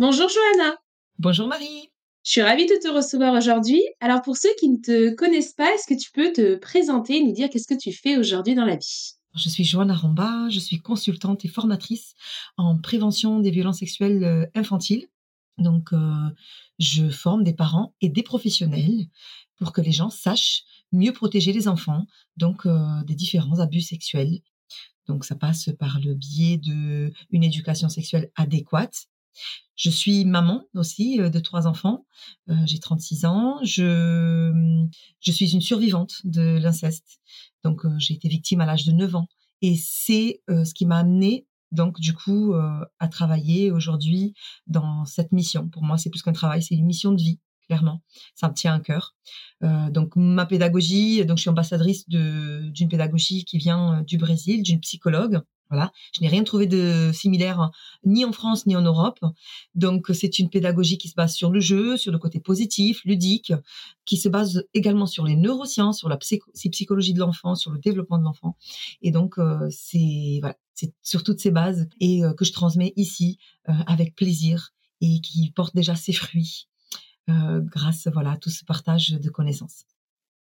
Bonjour Johanna. Bonjour Marie. Je suis ravie de te recevoir aujourd'hui. Alors pour ceux qui ne te connaissent pas, est-ce que tu peux te présenter et nous dire qu'est-ce que tu fais aujourd'hui dans la vie? Je suis Johanna Romba, je suis consultante et formatrice en prévention des violences sexuelles euh, infantiles. Donc euh, je forme des parents et des professionnels pour que les gens sachent mieux protéger les enfants donc euh, des différents abus sexuels. Donc ça passe par le biais de une éducation sexuelle adéquate je suis maman aussi euh, de trois enfants. Euh, j'ai 36 ans. Je, je suis une survivante de l'inceste. Donc, euh, j'ai été victime à l'âge de 9 ans. Et c'est ce qui m'a amené donc du coup à travailler aujourd'hui dans cette mission. Pour moi, c'est plus qu'un travail, c'est une mission de vie clairement. Ça me tient à cœur. donc ma pédagogie, donc je suis ambassadrice d'une pédagogie qui vient du Brésil, d'une psychologue voilà, je n'ai rien trouvé de similaire ni en France ni en Europe. Donc c'est une pédagogie qui se base sur le jeu, sur le côté positif, ludique, qui se base également sur les neurosciences, sur la psychologie de l'enfant, sur le développement de l'enfant. Et donc euh, c'est voilà, c'est sur toutes ces bases et euh, que je transmets ici euh, avec plaisir et qui porte déjà ses fruits grâce voilà à tout ce partage de connaissances.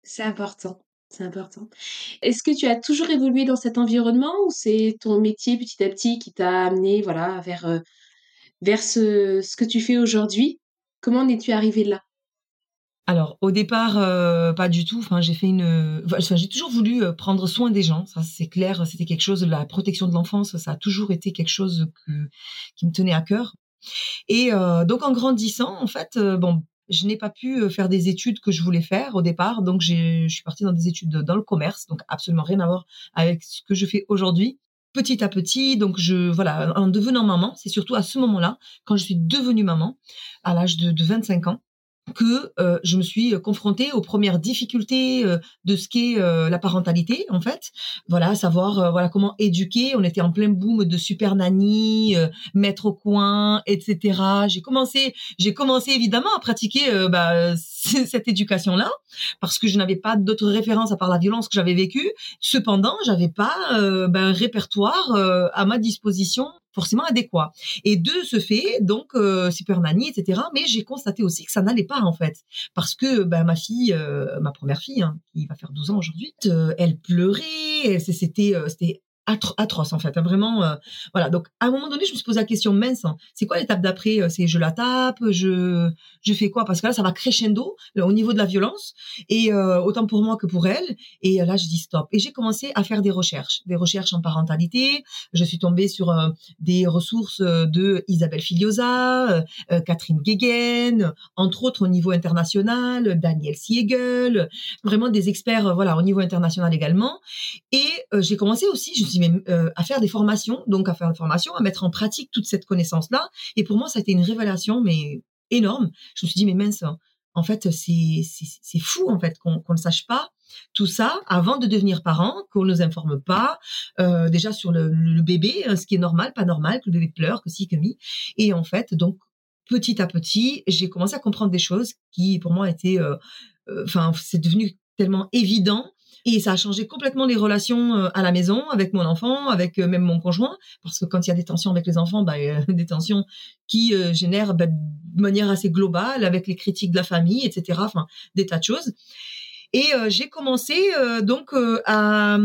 C'est important. C'est important. Est-ce que tu as toujours évolué dans cet environnement ou c'est ton métier petit à petit qui t'a amené voilà vers euh, vers ce, ce que tu fais aujourd'hui? Comment en es-tu arrivé là? Alors au départ euh, pas du tout. Enfin j'ai fait une. Enfin, j'ai toujours voulu euh, prendre soin des gens. Ça c'est clair. C'était quelque chose. La protection de l'enfance, ça a toujours été quelque chose qui me tenait à cœur. Et donc en grandissant, en fait, bon, je n'ai pas pu euh, faire des études que je voulais faire au départ, donc je suis partie dans des études dans le commerce, donc absolument rien à voir avec ce que je fais aujourd'hui. Petit à petit, donc je voilà, en devenant maman, c'est surtout à ce moment-là, quand je suis devenue maman, à l'âge de, de 25 ans, que euh, je me suis euh, confrontée aux premières difficultés euh, de ce qu'est la parentalité en fait. Voilà savoir voilà comment éduquer. On était en plein boom de super nanny mettre au coin etc j'ai commencé j'ai commencé évidemment à pratiquer bah, cette éducation là parce que je n'avais pas d'autres références à part la violence que j'avais vécue. Cependant j'avais pas bah, un répertoire à ma disposition forcément adéquat. Et de ce fait, donc euh, etc. Mais j'ai constaté aussi que ça n'allait pas en fait, parce que ben, ma fille, euh, ma première fille, hein, qui va faire 12 ans aujourd'hui, euh, elle pleurait, c'était c'était atroce en fait hein, vraiment euh, voilà. Donc à un moment donné je me suis posé la question mince hein, c'est quoi l'étape d'après euh, c'est je la tape je je fais quoi? Parce que là ça va crescendo au niveau de la violence et euh, autant pour moi que pour elle et là je dis stop. Et j'ai commencé à faire des recherches des recherches en parentalité. Je suis tombée sur des ressources de Isabelle Filiosa Catherine Guéguen entre autres au niveau international Daniel Siegel vraiment des experts voilà au niveau international également. Et j'ai commencé aussi je me suis euh, à faire des formations, donc à faire des formations, à mettre en pratique toute cette connaissance-là. Et pour moi, ça a été une révélation, mais énorme. Je me suis dit, mais mince, en fait, c'est fou en fait qu'on ne sache pas tout ça avant de devenir parent, qu'on ne nous informe pas euh, déjà sur le, bébé, euh, ce qui est normal, pas normal, que le bébé pleure, que si, que mi. Et en fait, donc petit à petit, j'ai commencé à comprendre des choses qui pour moi étaient, enfin, c'est devenu tellement évident et ça a changé complètement les relations euh, à la maison, avec mon enfant, avec euh, même mon conjoint, parce que quand il y a des tensions avec les enfants, bah, des tensions qui euh, génèrent bah, de manière assez globale, avec les critiques de la famille, etc. Enfin, des tas de choses. Et j'ai commencé donc à,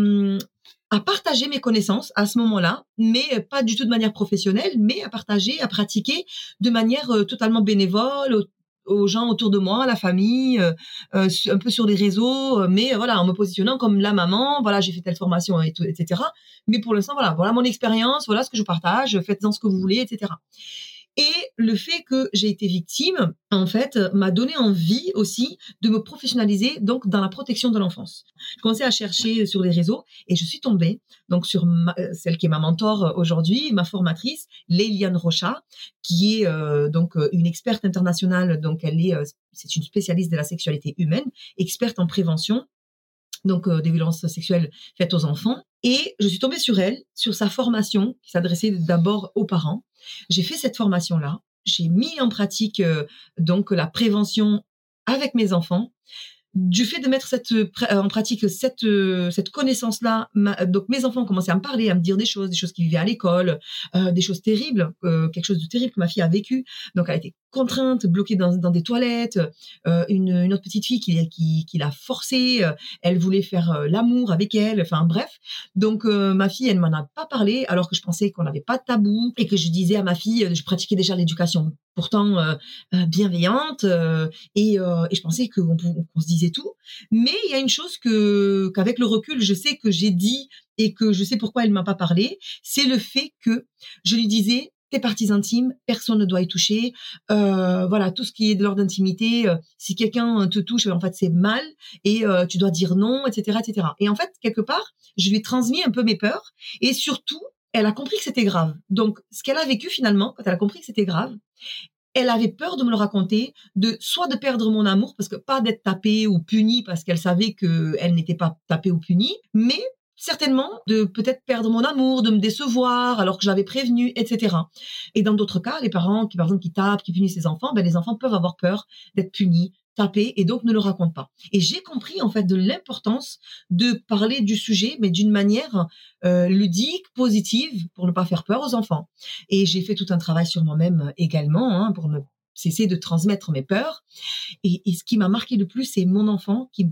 à partager mes connaissances à ce moment-là, mais pas du tout de manière professionnelle, mais à partager, à pratiquer de manière totalement bénévole, aux gens autour de moi, la famille, euh, euh, un peu sur les réseaux, euh, mais voilà, en me positionnant comme la maman, voilà, j'ai fait telle formation, et etc. Mais pour l'instant, voilà, voilà mon expérience, voilà ce que je partage, faites-en ce que vous voulez, etc. Et le fait que j'ai été victime, en fait, m'a donné envie aussi de me professionnaliser donc dans la protection de l'enfance. Je commençais à chercher sur les réseaux et je suis tombée donc sur euh, celle qui est ma mentor aujourd'hui, ma formatrice, Léliane Rocha, qui est euh, donc une experte internationale. Donc elle est, c'est une spécialiste de la sexualité humaine, experte en prévention donc des violences sexuelles faites aux enfants. Et je suis tombée sur elle, sur sa formation qui s'adressait d'abord aux parents. J'ai fait cette formation-là. J'ai mis en pratique euh, donc la prévention avec mes enfants. Du fait de mettre cette, en pratique cette, euh, cette connaissance-là, donc mes enfants ont commencé à me parler, à me dire des choses, des choses qu'ils vivaient à l'école, euh, des choses terribles, quelque chose de terrible que ma fille a vécu. Donc elle a été contrainte, bloquée dans, dans des toilettes, euh, une, une, autre petite fille qui, qui, qui l'a forcée, euh, elle voulait faire euh, l'amour avec elle, enfin bref. Donc ma fille, elle m'en a pas parlé alors que je pensais qu'on n'avait pas de tabou et que je disais à ma fille, je pratiquais déjà l'éducation pourtant bienveillante et, et, je pensais qu'on qu se disait tout. Mais il y a une chose que qu'avec le recul, je sais que j'ai dit et que je sais pourquoi elle m'a pas parlé, c'est le fait que je lui disais tes parties intimes, personne ne doit y toucher. Euh, voilà, tout ce qui est de l'ordre d'intimité, euh, si quelqu'un te touche, en fait, c'est mal et euh, tu dois dire non, etc., etc. Et en fait, quelque part, je lui ai transmis un peu mes peurs et surtout, elle a compris que c'était grave. Donc, ce qu'elle a vécu finalement, quand elle a compris que c'était grave, elle avait peur de me le raconter, de soit de perdre mon amour parce que pas d'être tapée ou punie parce qu'elle savait que elle n'était pas tapée ou punie, mais certainement de peut-être perdre mon amour, de me décevoir alors que j'avais prévenu, etc. Et dans d'autres cas, les parents qui par exemple qui tapent, qui punissent les enfants, ben les enfants peuvent avoir peur d'être punis, tapés et donc ne le racontent pas. Et j'ai compris en fait de l'importance de parler du sujet, mais d'une manière euh, ludique, positive, pour ne pas faire peur aux enfants. Et j'ai fait tout un travail sur moi-même également hein, pour ne cesser de transmettre mes peurs. Et, et ce qui m'a marqué le plus, c'est mon enfant qui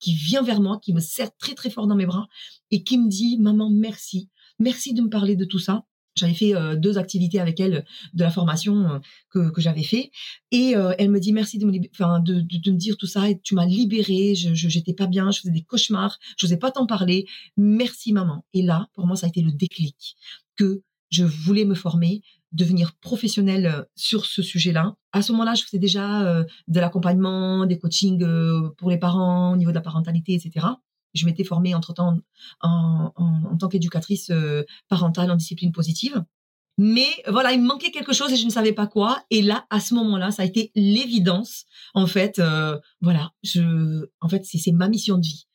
qui vient vers moi, qui me serre très très fort dans mes bras et qui me dit maman merci, merci de me parler de tout ça. J'avais fait euh, deux activités avec elle de la formation euh, que, que j'avais fait et euh, elle me dit merci de me, de, de, me dire tout ça tu m'as libérée, je j'étais pas bien, je faisais des cauchemars, je n'osais pas t'en parler. Merci maman. Et là, pour moi, ça a été le déclic que je voulais me former, devenir professionnelle euh, sur ce sujet-là. À ce moment-là, je faisais déjà euh, de l'accompagnement, des coachings euh, pour les parents au niveau de la parentalité, etc. Je m'étais formée entre-temps en, en, en, tant qu'éducatrice parentale en discipline positive. Mais voilà, il me manquait quelque chose et je ne savais pas quoi. Et là, à ce moment-là, ça a été l'évidence. En fait, voilà, je, en fait, c'est ma mission de vie.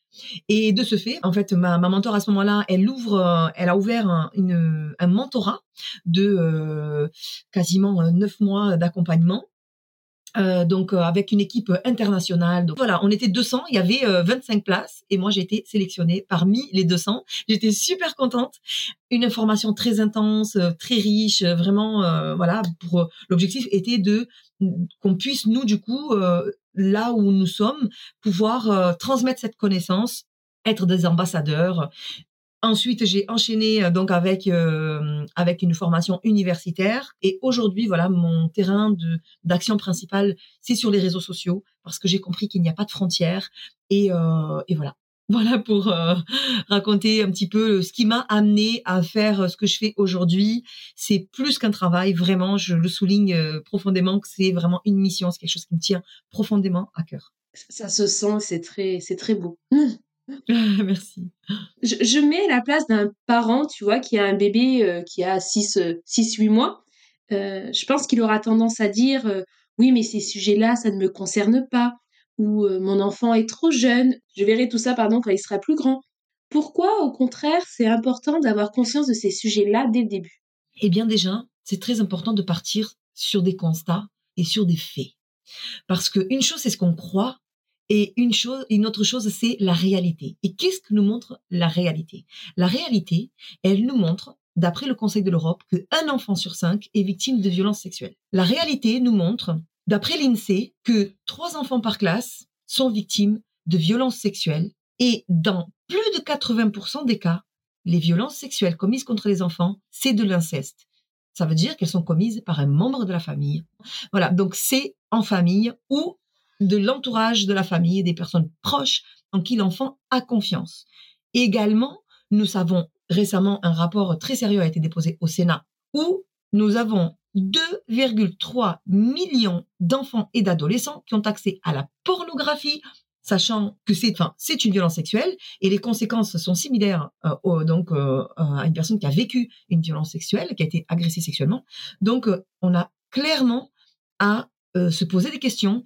Et de ce fait, en fait, ma, ma mentor à ce moment-là, elle ouvre, euh, elle a ouvert un, une, un mentorat de euh, quasiment euh, neuf mois d'accompagnement. Euh, donc avec une équipe internationale. Donc voilà, on était 200, il y avait 25 places et moi j'ai été sélectionnée parmi les 200. J'étais super contente. Une information très intense, très riche, vraiment voilà, pour l'objectif était de qu'on puisse nous du coup là où nous sommes, pouvoir euh, transmettre cette connaissance, être des ambassadeurs. Ensuite, j'ai enchaîné euh, donc avec euh, avec une formation universitaire et aujourd'hui, voilà, mon terrain de d'action principal, c'est sur les réseaux sociaux parce que j'ai compris qu'il n'y a pas de frontières et, et voilà. Voilà pour euh, raconter un petit peu ce qui m'a amené à faire ce que je fais aujourd'hui. C'est plus qu'un travail, vraiment, je le souligne euh, profondément que c'est vraiment une mission, c'est quelque chose qui me tient profondément à cœur. Ça se sent, c'est très, c'est très beau. Merci. Je, je, mets la place d'un parent, tu vois, qui a un bébé euh, qui a 6-8 mois. Euh, je pense qu'il aura tendance à dire oui, mais ces sujets-là, ça ne me concerne pas ou mon enfant est trop jeune, je verrai tout ça pardon quand il sera plus grand. Pourquoi au contraire c'est important d'avoir conscience de ces sujets-là dès le début? Eh bien déjà, c'est très important de partir sur des constats et sur des faits. Parce que une chose c'est ce qu'on croit et une chose une autre chose c'est la réalité. Et qu'est-ce que nous montre la réalité? La réalité, elle nous montre d'après le Conseil de l'Europe, qu'un enfant sur cinq est victime de violences sexuelles. La réalité nous montre d'après l'INSEE, que trois enfants par classe sont victimes de violences sexuelles et dans plus de 80% des cas, les violences sexuelles commises contre les enfants, c'est de l'inceste. Ça veut dire qu'elles sont commises par un membre de la famille. Voilà, donc c'est en famille ou de l'entourage de la famille, des personnes proches en qui l'enfant a confiance. Également, nous savons récemment un rapport très sérieux a été déposé au Sénat où nous avons 2,3 millions d'enfants et d'adolescents qui ont accès à la pornographie, sachant que c'est enfin c'est une violence sexuelle et les conséquences sont similaires euh, donc euh, à une personne qui a vécu une violence sexuelle, qui a été agressée sexuellement. Donc euh, on a clairement à se poser des questions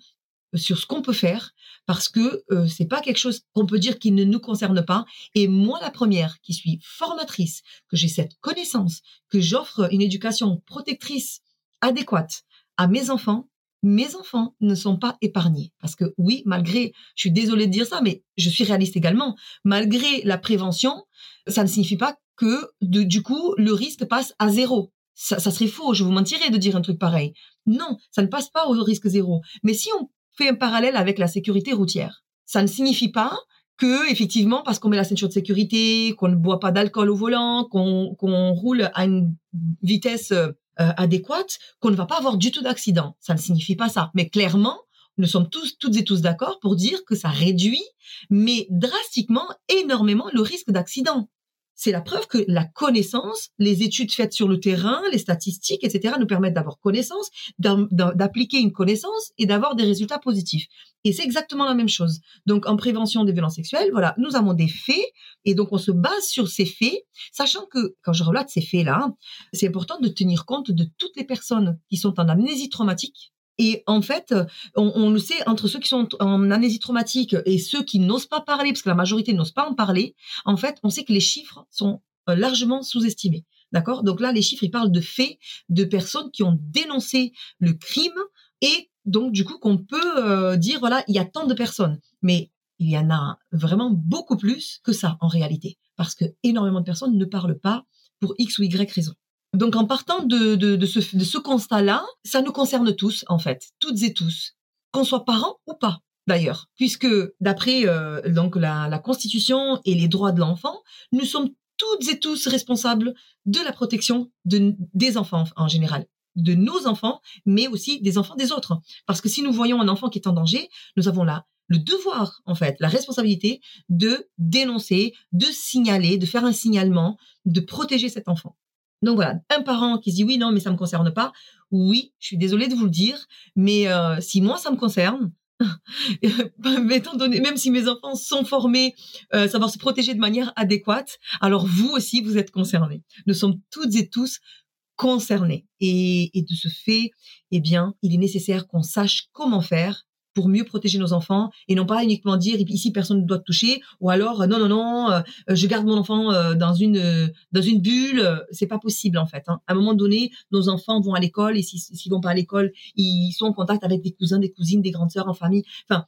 sur ce qu'on peut faire parce que c'est pas quelque chose qu'on peut dire qui ne nous concerne pas et moi la première qui suis formatrice que j'ai cette connaissance que j'offre une éducation protectrice adéquate à mes enfants mes enfants ne sont pas épargnés. Parce que oui, malgré, je suis désolée de dire ça, mais je suis réaliste également, malgré la prévention, ça ne signifie pas que du coup, le risque passe à zéro. Ça, ça serait faux, je vous mentirais de dire un truc pareil. Non, ça ne passe pas au risque zéro. Mais si on fait un parallèle avec la sécurité routière, ça ne signifie pas que effectivement parce qu'on met la ceinture de sécurité, qu'on ne boit pas d'alcool au volant, qu'on roule à une vitesse euh, adéquate qu'on ne va pas avoir du tout d'accident. Ça ne signifie pas ça. Mais clairement, nous sommes tous, toutes et tous d'accord pour dire que ça réduit, mais drastiquement, énormément le risque d'accident c'est la preuve que la connaissance, les études faites sur le terrain, les statistiques, etc., nous permettent d'avoir connaissance, d'appliquer une connaissance et d'avoir des résultats positifs. Et c'est exactement la même chose. Donc, en prévention des violences sexuelles, voilà, nous avons des faits et donc on se base sur ces faits, sachant que quand je relate ces faits-là, c'est important de tenir compte de toutes les personnes qui sont en amnésie traumatique et en fait, on, le sait, entre ceux qui sont en amnésie traumatique et ceux qui n'osent pas parler, parce que la majorité n'ose pas en parler, en fait, on sait que les chiffres sont euh, largement sous-estimés. D'accord? Donc là, les chiffres, ils parlent de faits, de personnes qui ont dénoncé le crime et donc du coup qu'on peut euh, dire, voilà, il y a tant de personnes. Mais il y en a vraiment beaucoup plus que ça en réalité, parce que énormément de personnes ne parlent pas pour X ou Y raison. Donc en partant de, ce, constat-là, ça nous concerne tous, en fait, toutes et tous, qu'on soit parents ou pas d'ailleurs, puisque d'après euh, la, Constitution et les droits de l'enfant, nous sommes toutes et tous responsables de la protection de, des enfants en général, de nos enfants, mais aussi des enfants des autres. Parce que si nous voyons un enfant qui est en danger, nous avons là le devoir, en fait, la responsabilité de dénoncer, de signaler, de faire un signalement, de protéger cet enfant. Donc voilà, un parent qui dit oui, non, mais ça me concerne pas. Oui, je suis désolée de vous le dire, mais euh, si moi ça me concerne, étant donné, même si mes enfants sont formés, euh, savoir se protéger de manière adéquate, alors vous aussi vous êtes concernés. Nous sommes toutes et tous concernés. Et, et de ce fait, eh bien, il est nécessaire qu'on sache comment faire pour mieux protéger nos enfants et non pas uniquement dire ici personne ne doit toucher ou alors non non non euh, je garde mon enfant euh, dans une dans une bulle c'est pas possible en fait hein. à un moment donné nos enfants vont à l'école et s'ils vont pas à l'école ils sont en contact avec des cousins des cousines des grandes sœurs en famille. Enfin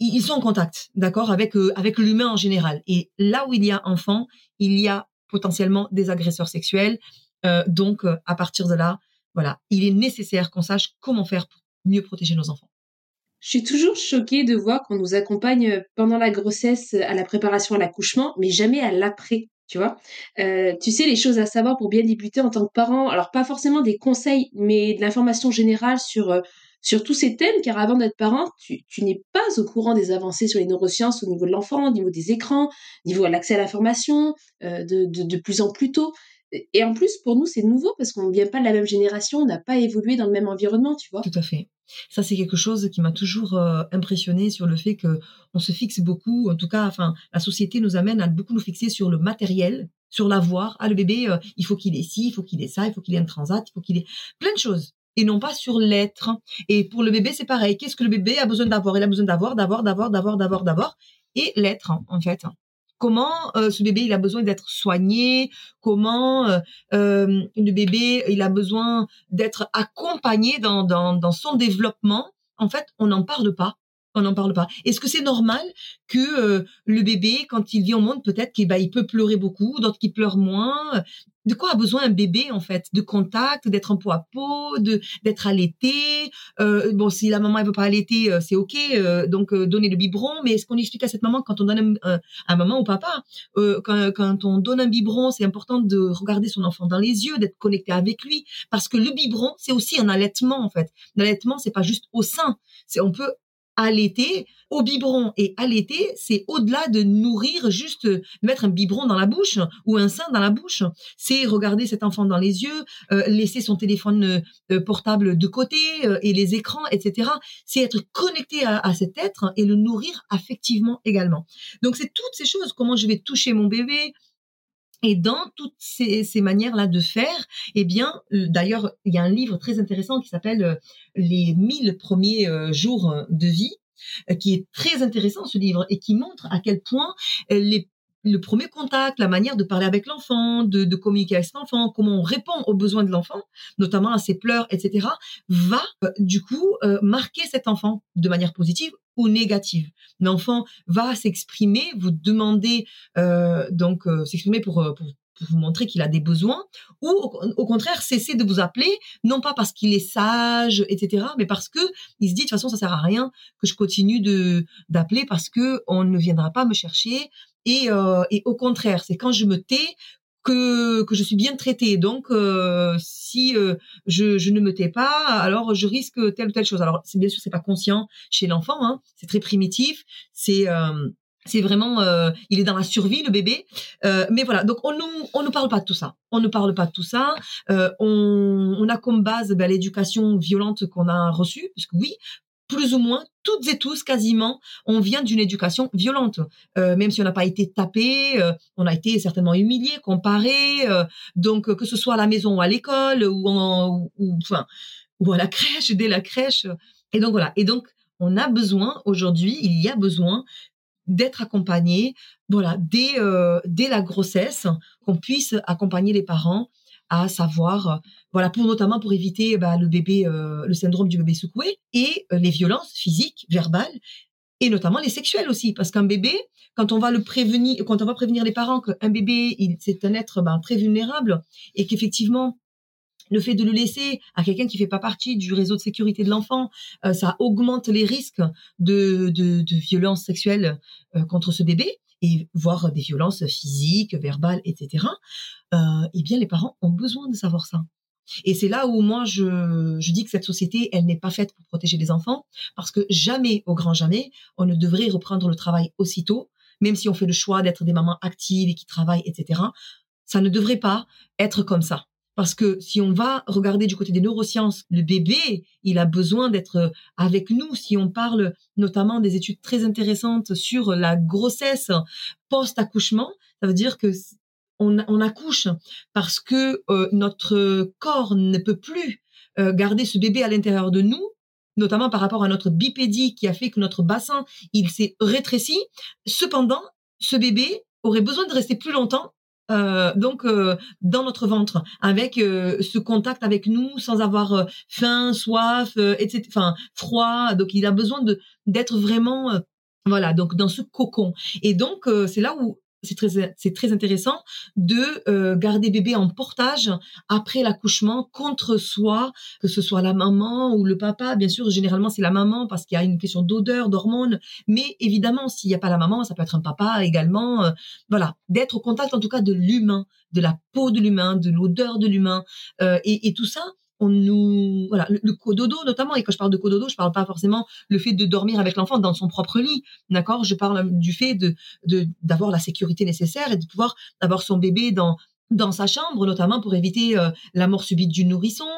ils sont en contact d'accord avec euh, avec l'humain en général. Et là où il y a enfants il y a potentiellement des agresseurs sexuels. Donc à partir de là voilà il est nécessaire qu'on sache comment faire pour mieux protéger nos enfants je suis toujours choquée de voir qu'on nous accompagne pendant la grossesse à la préparation à l'accouchement, mais jamais à l'après. Tu vois, euh, tu sais les choses à savoir pour bien débuter en tant que parent. Alors pas forcément des conseils, mais de l'information générale sur euh, sur tous ces thèmes, car avant d'être parent, tu, n'es pas au courant des avancées sur les neurosciences au niveau de l'enfant, au niveau des écrans, au niveau de l'accès à l'information, euh, de, de, de plus en plus tôt. Et en plus, pour nous, c'est nouveau parce qu'on ne vient pas de la même génération, on n'a pas évolué dans le même environnement, tu vois. Tout à fait. Ça, c'est quelque chose qui m'a toujours euh, impressionné sur le fait que on se fixe beaucoup. En tout cas, enfin, la société nous amène à beaucoup nous fixer sur le matériel, sur l'avoir. Ah, le bébé, euh, il faut qu'il ait ci, il faut qu'il ait ça, il faut qu'il ait un transat, il faut qu'il ait plein de choses. Et non pas sur l'être. Et pour le bébé, c'est pareil. Qu'est-ce que le bébé a besoin d'avoir? Il a besoin d'avoir, d'avoir, d'avoir, d'avoir, d'avoir, d'avoir. Et l'être, en fait comment euh, ce bébé il a besoin d'être soigné, comment euh, euh, le bébé il a besoin d'être accompagné dans, dans, dans son développement? En fait, on n'en parle pas. On n'en parle pas. Est-ce que c'est normal que le bébé, quand il vient au monde, peut-être qu'il bah, peut pleurer beaucoup, d'autres qui pleurent moins? De quoi a besoin un bébé en fait? De contact, d'être en peau à peau, de d'être allaité? Euh, bon, si la maman elle veut pas allaiter, euh, c'est ok. Euh, donc euh, donner le biberon, mais est-ce qu'on explique à cette maman quand on donne un, un, maman ou papa quand, quand on donne un biberon, c'est important de regarder son enfant dans les yeux, d'être connecté avec lui, parce que le biberon c'est aussi un allaitement en fait. L'allaitement c'est pas juste au sein, c'est on peut allaiter au biberon et allaiter, c'est au-delà de nourrir juste mettre un biberon dans la bouche ou un sein dans la bouche. C'est regarder cet enfant dans les yeux, euh, laisser son téléphone euh, portable de côté euh, et les écrans, etc. C'est être connecté à, à, cet être et le nourrir affectivement également. Donc c'est toutes ces choses. Comment je vais toucher mon bébé, et dans toutes ces, manières-là de faire, eh bien, d'ailleurs, il y a un livre très intéressant qui s'appelle Les 1000 premiers jours de vie, qui est très intéressant ce livre et qui montre à quel point les le premier contact, la manière de parler avec l'enfant, de, communiquer avec l'enfant, comment on répond aux besoins de l'enfant, notamment à ses pleurs, etc., va euh, du coup euh, marquer cet enfant de manière positive ou négative. L'enfant va s'exprimer, vous demander euh, donc s'exprimer pour vous montrer qu'il a des besoins, ou au, contraire cesser de vous appeler, non pas parce qu'il est sage, etc., mais parce que il se dit de toute façon ça sert à rien que je continue de d'appeler parce que on ne viendra pas me chercher, et, euh, et au contraire, c'est quand je me tais que, que je suis bien traitée. Donc, euh, si euh, je, je, ne me tais pas, alors je risque telle ou telle chose. Alors, c'est bien sûr, c'est pas conscient chez l'enfant. Hein, c'est très primitif. C'est euh, c'est vraiment, euh, il est dans la survie le bébé. Euh, mais voilà, donc on nous on ne parle pas de tout ça. On ne parle pas de tout ça. Euh, on, on, a comme base ben, l'éducation violente qu'on a reçue, puisque oui, plus ou moins, toutes et tous, quasiment, on vient d'une éducation violente. Euh, même si on n'a pas été tapé, euh, on a été certainement humilié, comparé. Euh, donc, que ce soit à la maison ou à l'école ou, en, ou, enfin, ou à la crèche, dès la crèche. Et donc, voilà. Et donc, on a besoin, aujourd'hui, il y a besoin d'être accompagné, voilà, dès, dès la grossesse, qu'on puisse accompagner les parents à savoir voilà, pour notamment pour éviter bah, le bébé, euh, le syndrome du bébé secoué et euh, les violences physiques, verbales et notamment les sexuelles aussi, parce qu'un bébé, quand on va le prévenir, quand on va prévenir les parents qu'un bébé, c'est un être ben, très vulnérable et qu'effectivement le fait de le laisser à quelqu'un qui fait pas partie du réseau de sécurité de l'enfant, euh, ça augmente les risques de, de, de violences sexuelles contre ce bébé et voire des violences physiques, verbales, etc. Euh, eh bien, les parents ont besoin de savoir ça. Et c'est là où moi je, je dis que cette société, elle n'est pas faite pour protéger les enfants, parce que jamais, au grand jamais, on ne devrait reprendre le travail aussitôt, même si on fait le choix d'être des mamans actives et qui travaillent, etc. Ça ne devrait pas être comme ça. Parce que si on va regarder du côté des neurosciences, le bébé, il a besoin d'être avec nous. Si on parle notamment des études très intéressantes sur la grossesse post-accouchement, ça veut dire que on, accouche parce que euh, notre corps ne peut plus euh, garder ce bébé à l'intérieur de nous notamment par rapport à notre bipédie qui a fait que notre bassin il s'est rétréci. Cependant, ce bébé aurait besoin de rester plus longtemps euh, donc dans notre ventre avec ce contact avec nous sans avoir faim soif etc enfin froid. Donc il a besoin de d'être vraiment voilà donc dans ce cocon. Et donc c'est là où c'est très, c'est très intéressant de euh, garder bébé en portage après l'accouchement contre soi, que ce soit la maman ou le papa. Bien sûr, généralement c'est la maman parce qu'il y a une question d'odeur, d'hormones. Mais évidemment, s'il n'y a pas la maman, ça peut être un papa également. Euh, voilà, d'être au contact en tout cas de l'humain, de la peau de l'humain, de l'odeur de l'humain, euh, et, et tout ça on nous voilà le, cododo notamment et quand je parle de cododo je parle pas forcément le fait de dormir avec l'enfant dans son propre lit d'accord? Je parle du fait de d'avoir la sécurité nécessaire et de pouvoir avoir son bébé dans dans sa chambre notamment pour éviter euh, la mort subite du nourrisson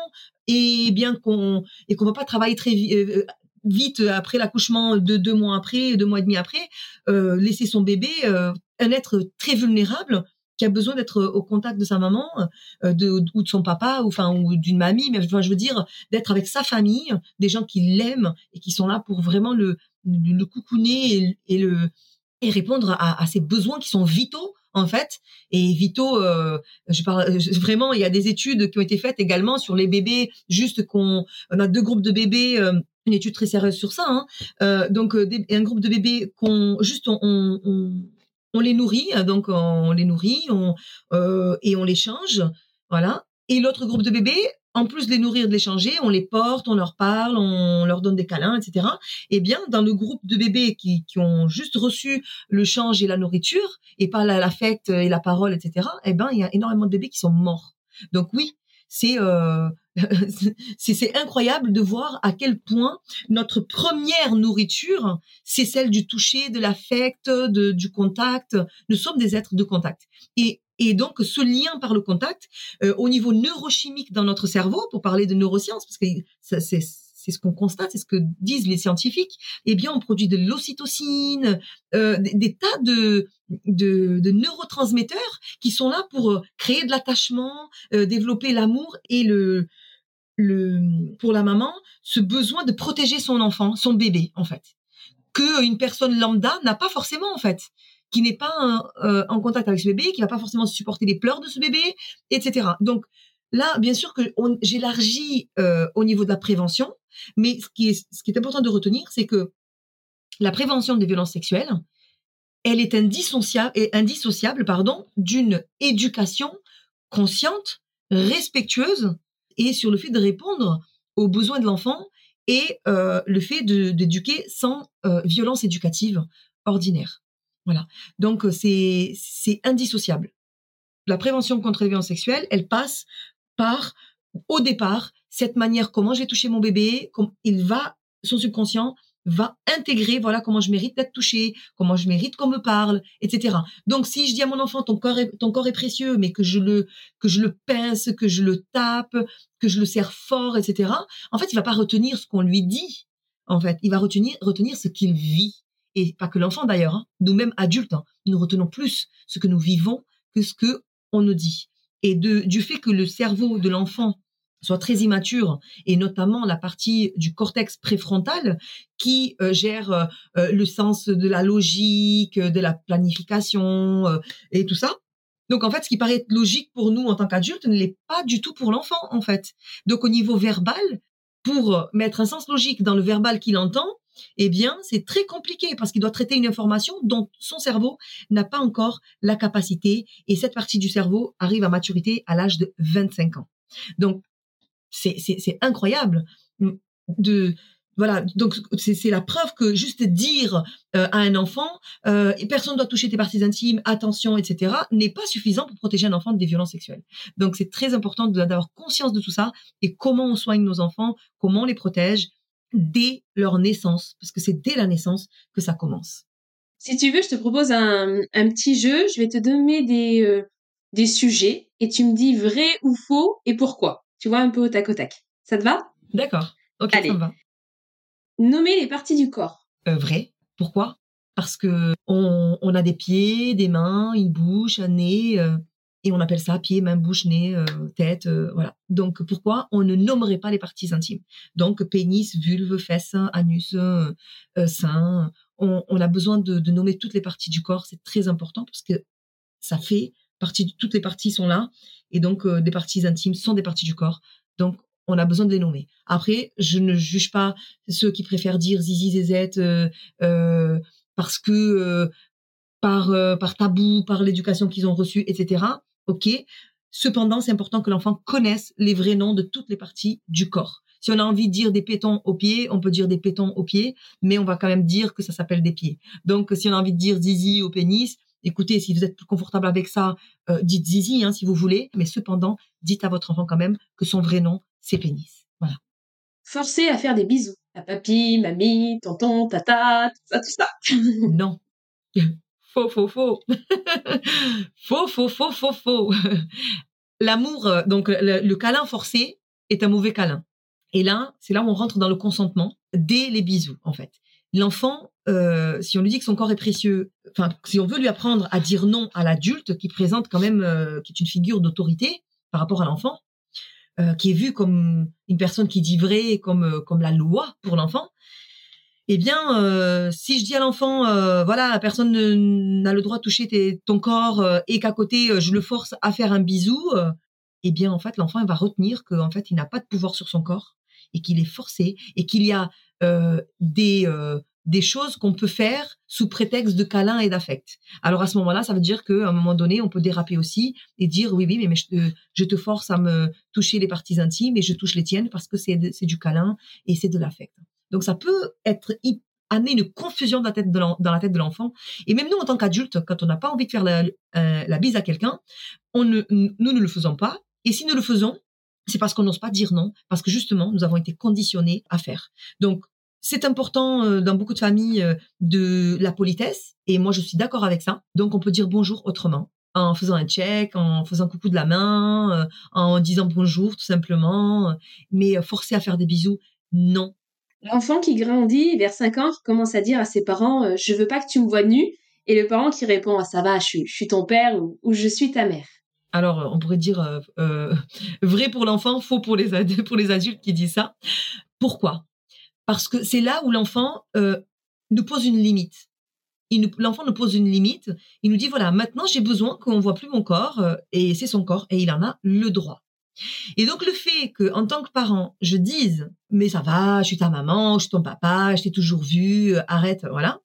et bien qu'on et qu'on va pas travailler très euh, vite après l'accouchement de deux mois après deux mois et demi après euh, laisser son bébé un être très vulnérable qui a besoin d'être au contact de sa maman, euh, de, ou de son papa, ou enfin ou d'une mamie, mais je veux dire d'être avec sa famille, des gens qui l'aiment et qui sont là pour vraiment le le coucouner et, le et répondre à, à ses besoins qui sont vitaux en fait. Et vitaux, euh, je parle euh, vraiment, il y a des études qui ont été faites également sur les bébés, juste qu'on on a deux groupes de bébés. Euh, une étude très sérieuse sur ça, hein. euh, donc un groupe de bébés qu'on juste on, on les nourrit, hein, donc on les nourrit, on, euh, et on les change, voilà. Et l'autre groupe de bébés, en plus de les nourrir, de les changer, on les porte, on leur parle, on leur donne des câlins, etc. Eh bien, dans le groupe de bébés qui, qui ont juste reçu le change et la nourriture, et pas l'affect et la parole, etc. Eh ben, il y a énormément de bébés qui sont morts. Donc oui, c'est euh, c'est incroyable de voir à quel point notre première nourriture, c'est celle du toucher, de l'affect, du contact. Nous sommes des êtres de contact. Et, et donc, ce lien par le contact, euh, au niveau neurochimique dans notre cerveau, pour parler de neurosciences, parce que c'est c'est ce qu'on constate, c'est ce que disent les scientifiques, eh bien, on produit de l'ocytocine, euh, des, tas de, de, neurotransmetteurs qui sont là pour euh, créer de l'attachement, euh, développer l'amour et le, le, pour la maman, ce besoin de protéger son enfant, son bébé, en fait, que une personne lambda n'a pas forcément, en fait qui n'est pas en contact avec ce bébé, qui va pas forcément supporter les pleurs de ce bébé, etc. Donc là, bien sûr que j'élargis au niveau de la prévention, mais ce qui est, important de retenir, c'est que la prévention des violences sexuelles, elle est indissociable, d'une éducation consciente, respectueuse, et sur le fait de répondre aux besoins de l'enfant et euh, le fait d'éduquer sans euh, violence éducative ordinaire. Voilà. Donc c'est c'est indissociable. La prévention contre les violences sexuelles, elle passe par au départ cette manière, comment je vais toucher mon bébé, il va, son subconscient va intégrer, voilà comment je mérite d'être touché, comment je mérite qu'on me parle, etc. Donc si je dis à mon enfant ton corps est, ton corps est précieux, mais que je le que je le pince, que je le tape, que je le serre fort, etc. En fait, il va pas retenir ce qu'on lui dit. En fait, il va retenir retenir ce qu'il vit et pas que l'enfant d'ailleurs. Hein. Nous-mêmes adultes, hein, nous retenons plus ce que nous vivons que ce que on nous dit. Et de, du fait que le cerveau de l'enfant soit très immature et notamment la partie du cortex préfrontal qui euh, gère euh, euh, le sens de la logique, de la planification et tout ça. Donc en fait, ce qui paraît logique pour nous en tant qu'adultes ne l'est pas du tout pour l'enfant en fait. Donc au niveau verbal, pour mettre un sens logique dans le verbal qu'il entend, eh bien, c'est très compliqué parce qu'il doit traiter une information dont son cerveau n'a pas encore la capacité et cette partie du cerveau arrive à maturité à l'âge de 25 ans. Donc, c'est incroyable de voilà, donc c'est la preuve que juste dire euh, à un enfant euh, personne doit toucher tes parties intimes, attention, etc. n'est pas suffisant pour protéger un enfant des violences sexuelles. Donc c'est très important d'avoir conscience de tout ça et comment on soigne nos enfants, comment on les protège dès leur naissance, parce que c'est dès la naissance que ça commence. Si tu veux, je te propose un, un petit jeu. Je vais te donner des, euh, des sujets et tu me dis vrai ou faux et pourquoi. Tu vois, un peu au tac au tac. Ça te va? D'accord. Ok, ça me va. Nommer les parties du corps. Euh, vrai. Pourquoi? Parce que on, on, a des pieds, des mains, une bouche, un nez, euh, on appelle ça pied, main, bouche, nez, euh, tête, euh, voilà. Donc pourquoi on ne nommerait pas les parties intimes? Donc pénis, vulve, fesses, anus, euh, sein. On, a besoin de, de nommer toutes les parties du corps. C'est très important parce que ça fait partie. Toutes les parties sont là et donc, euh, des parties intimes sont des parties du corps. Donc, on a besoin de les nommer. Après, je ne juge pas ceux qui préfèrent dire zizi, zézette, euh, euh, parce que euh, par, par tabou, par l'éducation qu'ils ont reçue, etc. Ok. Cependant, c'est important que l'enfant connaisse les vrais noms de toutes les parties du corps. Si on a envie de dire des pétons aux pieds, on peut dire des pétons aux pieds, mais on va quand même dire que ça s'appelle des pieds. Donc, si on a envie de dire zizi au pénis, Écoutez, si vous êtes plus confortable avec ça, euh, dites Zizi hein, si vous voulez, mais cependant, dites à votre enfant quand même que son vrai nom, c'est pénis. Voilà. Forcer à faire des bisous à papy, mamie, tonton, tata, tout ça, tout ça. non. Faux, faux, faux. faux, faux, faux, faux. L'amour, euh, donc le, câlin forcé est un mauvais câlin. Et là, c'est là où on rentre dans le consentement dès les bisous, en fait. L'enfant, euh, si on lui dit que son corps est précieux, enfin, si on veut lui apprendre à dire non à l'adulte qui présente quand même, euh, qui est une figure d'autorité par rapport à l'enfant, qui est vu comme une personne qui dit vrai, comme comme la loi pour l'enfant, eh bien, si je dis à l'enfant, voilà, personne n'a le droit de toucher ton corps et qu'à côté je le force à faire un bisou, eh bien, en fait, l'enfant va retenir qu'en fait, il n'a pas de pouvoir sur son corps et qu'il est forcé et qu'il y a des des choses qu'on peut faire sous prétexte de câlin et d'affect. Alors à ce moment-là, ça veut dire qu'à un moment donné, on peut déraper aussi et dire oui, oui, mais, je, te, force à me toucher les parties intimes et je touche les tiennes parce que c'est du câlin et c'est de l'affect. Donc ça peut être amener une confusion dans la tête de l'enfant. Et même nous, en tant qu'adultes, quand on n'a pas envie de faire la, euh, bise à quelqu'un, on ne, nous ne le faisons pas. Et si nous le faisons, c'est parce qu'on n'ose pas dire non, parce que justement, nous avons été conditionnés à faire. Donc, c'est important euh, dans beaucoup de familles euh, de la politesse, et moi je suis d'accord avec ça. Donc, on peut dire bonjour autrement, en faisant un check, en faisant coucou de la main, en disant bonjour tout simplement, mais forcer à faire des bisous, non. L'enfant qui grandit vers 5 ans, qui commence à dire à ses parents Je veux pas que tu me vois nu, et le parent qui répond ah, Ça va, je suis, ton père ou, je suis ta mère alors on pourrait dire euh, euh, vrai pour l'enfant, faux pour les, pour les adultes qui disent ça. Pourquoi? Parce que c'est là où l'enfant euh, nous pose une limite. L'enfant nous pose une limite. Il nous dit voilà, maintenant j'ai besoin qu'on voit plus mon corps et c'est son corps et il en a le droit. Et donc le fait que en tant que parent, je dise mais ça va, je suis ta maman, je suis ton papa, je t'ai toujours vu, arrête, voilà.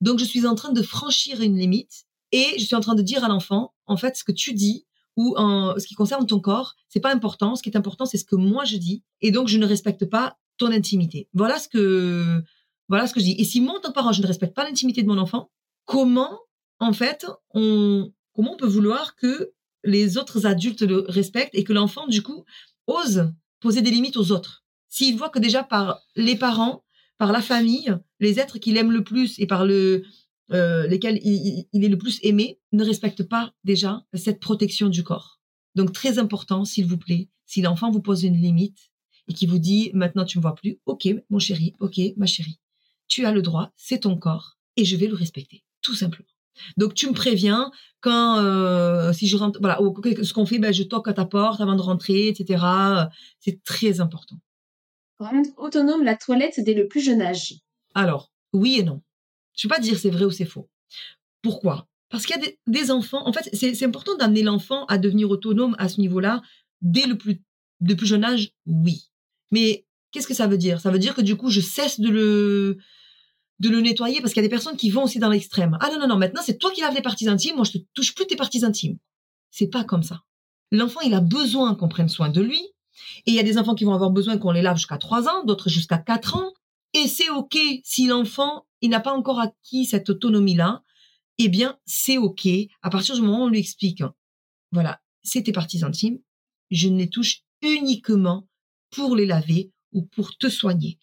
Donc je suis en train de franchir une limite et je suis en train de dire à l'enfant en fait ce que tu dis ou en ce qui concerne ton corps, c'est pas important. Ce qui est important, c'est ce que moi je dis, et donc je ne respecte pas ton intimité. Voilà ce que voilà ce que je dis. Et si moi, en tant que parent, je ne respecte pas l'intimité de mon enfant, comment en fait on comment on peut vouloir que les autres adultes le respectent et que l'enfant du coup ose poser des limites aux autres S'il voit que déjà par les parents, par la famille, les êtres qu'il aime le plus et par le euh, lesquels il, est le plus aimé, ne respectent pas déjà cette protection du corps. Donc très important, s'il vous plaît, si l'enfant vous pose une limite et qui vous dit maintenant tu me vois plus, ok mon chéri, ok ma chérie, tu as le droit, c'est ton corps et je vais le respecter, tout simplement. Donc tu me préviens quand euh, si je rentre, voilà, ce qu'on fait, ben je toque à ta porte avant de rentrer, etc. C'est très important. Rendre autonome la toilette dès le plus jeune âge. Alors oui et non. Je ne vais pas dire c'est vrai ou c'est faux. Pourquoi? Parce qu'il y a des, enfants, en fait, c'est important d'amener l'enfant à devenir autonome à ce niveau-là dès le plus, de plus jeune âge, oui. Mais qu'est-ce que ça veut dire? Ça veut dire que du coup, je cesse de le, de le nettoyer parce qu'il y a des personnes qui vont aussi dans l'extrême. Ah non, non, non, maintenant c'est toi qui laves les parties intimes, moi je te touche plus tes parties intimes. C'est pas comme ça. L'enfant, il a besoin qu'on prenne soin de lui. Et il y a des enfants qui vont avoir besoin qu'on les lave jusqu'à 3 ans, d'autres jusqu'à 4 ans. Et c'est OK si l'enfant il n'a pas encore acquis cette autonomie-là, eh bien, c'est OK à partir du moment où on lui explique, voilà, c'est tes parties intimes, je ne les touche uniquement pour les laver ou pour te soigner.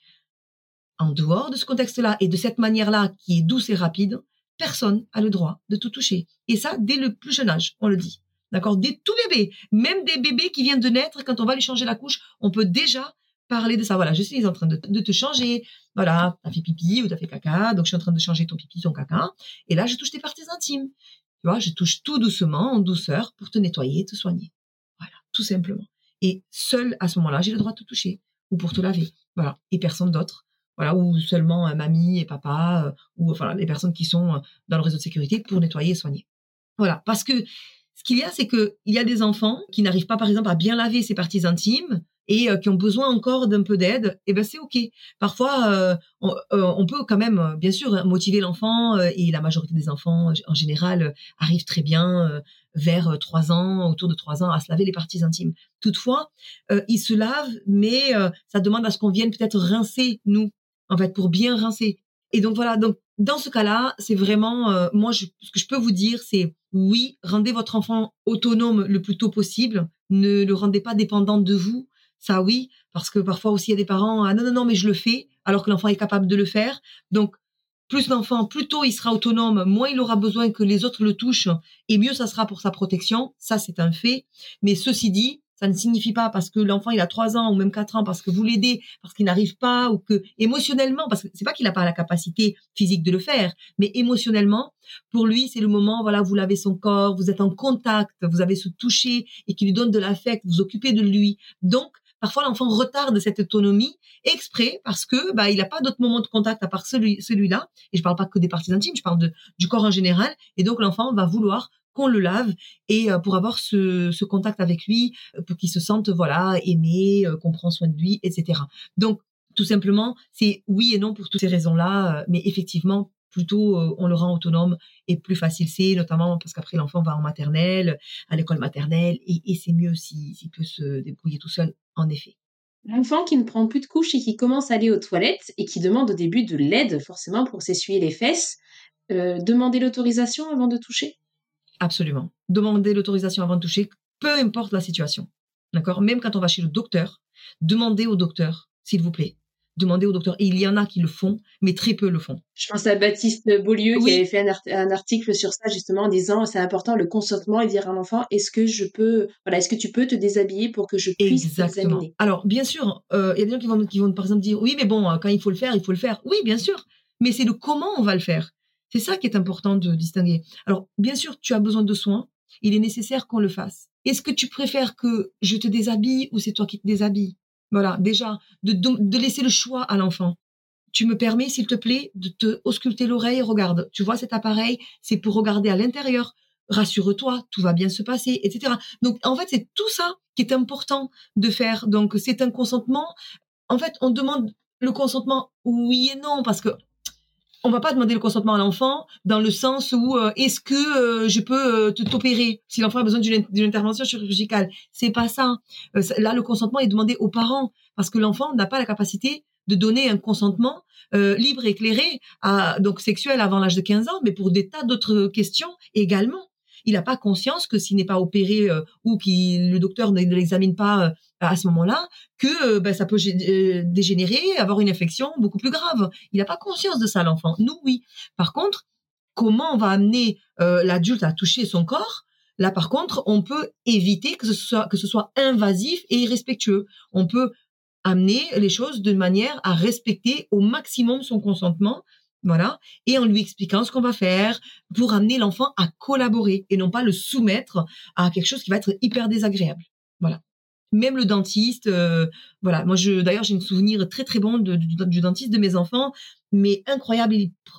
En dehors de ce contexte-là et de cette manière-là qui est douce et rapide, personne a le droit de tout toucher. Et ça, dès le plus jeune âge, on le dit. D'accord? Dès tout bébé, même des bébés qui viennent de naître, quand on va lui changer la couche, on peut déjà parler de ça. Voilà, je suis en train de, te changer. Voilà, t'as fait pipi ou t'as fait caca, donc je suis en train de changer ton pipi, ton caca. Et là, je touche tes parties intimes. Tu vois, je touche tout doucement, en douceur, pour te nettoyer, te soigner. Voilà, tout simplement. Et seul à ce moment-là, j'ai le droit de te toucher ou pour te laver. Voilà, et personne d'autre. Voilà, ou seulement mamie et papa, ou enfin les personnes qui sont dans le réseau de sécurité pour nettoyer et soigner. Voilà, parce que ce qu'il y a, c'est que il y a des enfants qui n'arrivent pas, par exemple, à bien laver ses parties intimes et qui ont besoin encore d'un peu d'aide, et ben c'est ok. Parfois, on, on, peut quand même, bien sûr, motiver l'enfant et la majorité des enfants en général arrivent très bien vers trois ans, autour de trois ans, à se laver les parties intimes. Toutefois, ils se lavent, mais ça demande à ce qu'on vienne peut-être rincer nous, en fait, pour bien rincer. Et donc voilà, donc dans ce cas-là, c'est vraiment, moi, je, ce que je peux vous dire, c'est oui, rendez votre enfant autonome le plus tôt possible. Ne le rendez pas dépendant de vous. Ça, oui, parce que parfois aussi il y a des parents, ah non, non, non, mais je le fais, alors que l'enfant est capable de le faire. Donc, plus l'enfant, plus tôt il sera autonome, moins il aura besoin que les autres le touchent, et mieux ça sera pour sa protection. Ça, c'est un fait. Mais ceci dit, ça ne signifie pas parce que l'enfant il a trois ans ou même quatre ans parce que vous l'aidez, parce qu'il n'arrive pas ou que émotionnellement, parce que c'est pas qu'il n'a pas la capacité physique de le faire, mais émotionnellement, pour lui c'est le moment, voilà, vous lavez son corps, vous êtes en contact, vous avez ce toucher et qui lui donne de l'affect, vous occupez de lui. Donc Parfois, l'enfant retarde cette autonomie exprès parce que bah il n'a pas d'autre moment de contact à part celui celui-là. Et je parle pas que des parties intimes, je parle de du corps en général. Et donc l'enfant va vouloir qu'on le lave et euh, pour avoir ce, contact avec lui, euh, pour qu'il se sente voilà aimé, euh, qu'on prend soin de lui, etc. Donc tout simplement, c'est oui et non pour toutes ces raisons-là, mais effectivement, plutôt on le rend autonome et plus facile c'est, notamment parce qu'après l'enfant va en maternelle, à l'école maternelle, et, c'est mieux s'il peut se débrouiller tout seul en effet. L'enfant qui ne prend plus de couches et qui commence à aller aux toilettes et qui demande au début de l'aide forcément pour s'essuyer les fesses, demander l'autorisation avant de toucher? Absolument. Demander l'autorisation avant de toucher, peu importe la situation. D'accord? Même quand on va chez le docteur, demandez au docteur, s'il vous plaît, demandez au docteur. Et il y en a qui le font, mais très peu le font. Je pense à Baptiste Beaulieu qui avait fait un, article sur ça justement en disant c'est important le consentement et dire à l'enfant est-ce que je peux voilà est-ce que tu peux te déshabiller pour que je puisse Exactement. Alors bien sûr, euh, il y a des gens qui vont, qui vont par exemple dire oui mais bon quand il faut le faire il faut le faire. Oui bien sûr, mais c'est le comment on va le faire. C'est ça qui est important de distinguer. Alors bien sûr tu as besoin de soins, il est nécessaire qu'on le fasse. Est-ce que tu préfères que je te déshabille ou c'est toi qui te déshabilles Voilà, déjà, de, laisser le choix à l'enfant. Tu me permets, s'il te plaît, de te ausculter l'oreille. Regarde, tu vois cet appareil, c'est pour regarder à l'intérieur. Rassure-toi, tout va bien se passer, etc. Donc, en fait, c'est tout ça qui est important de faire. Donc, c'est un consentement. En fait, on demande le consentement oui et non parce que on va pas demander le consentement à l'enfant dans le sens où euh, est-ce que euh, je peux euh, te t'opérer si l'enfant a besoin d'une intervention chirurgicale? C'est pas ça. là, le consentement est demandé aux parents parce que l'enfant n'a pas la capacité de donner un consentement libre, éclairé, à, donc sexuel avant l'âge de 15 ans, mais pour des tas d'autres questions également il n'a pas conscience que s'il n'est pas opéré euh, ou que le docteur ne, l'examine pas euh, à ce moment-là, que euh, ben, ça peut dégénérer, avoir une infection beaucoup plus grave. Il n'a pas conscience de ça, l'enfant. Nous, oui. Par contre, comment on va amener l'adulte à toucher son corps? Là, par contre, on peut éviter que ce soit, que ce soit invasif et irrespectueux. On peut amener les choses de manière à respecter au maximum son consentement voilà, et en lui expliquant ce qu'on va faire pour amener l'enfant à collaborer et non pas le soumettre à quelque chose qui va être hyper désagréable. Voilà. Même le dentiste, euh, voilà. Moi, je, d'ailleurs, j'ai un souvenir très très bon du, dentiste de mes enfants, mais incroyable.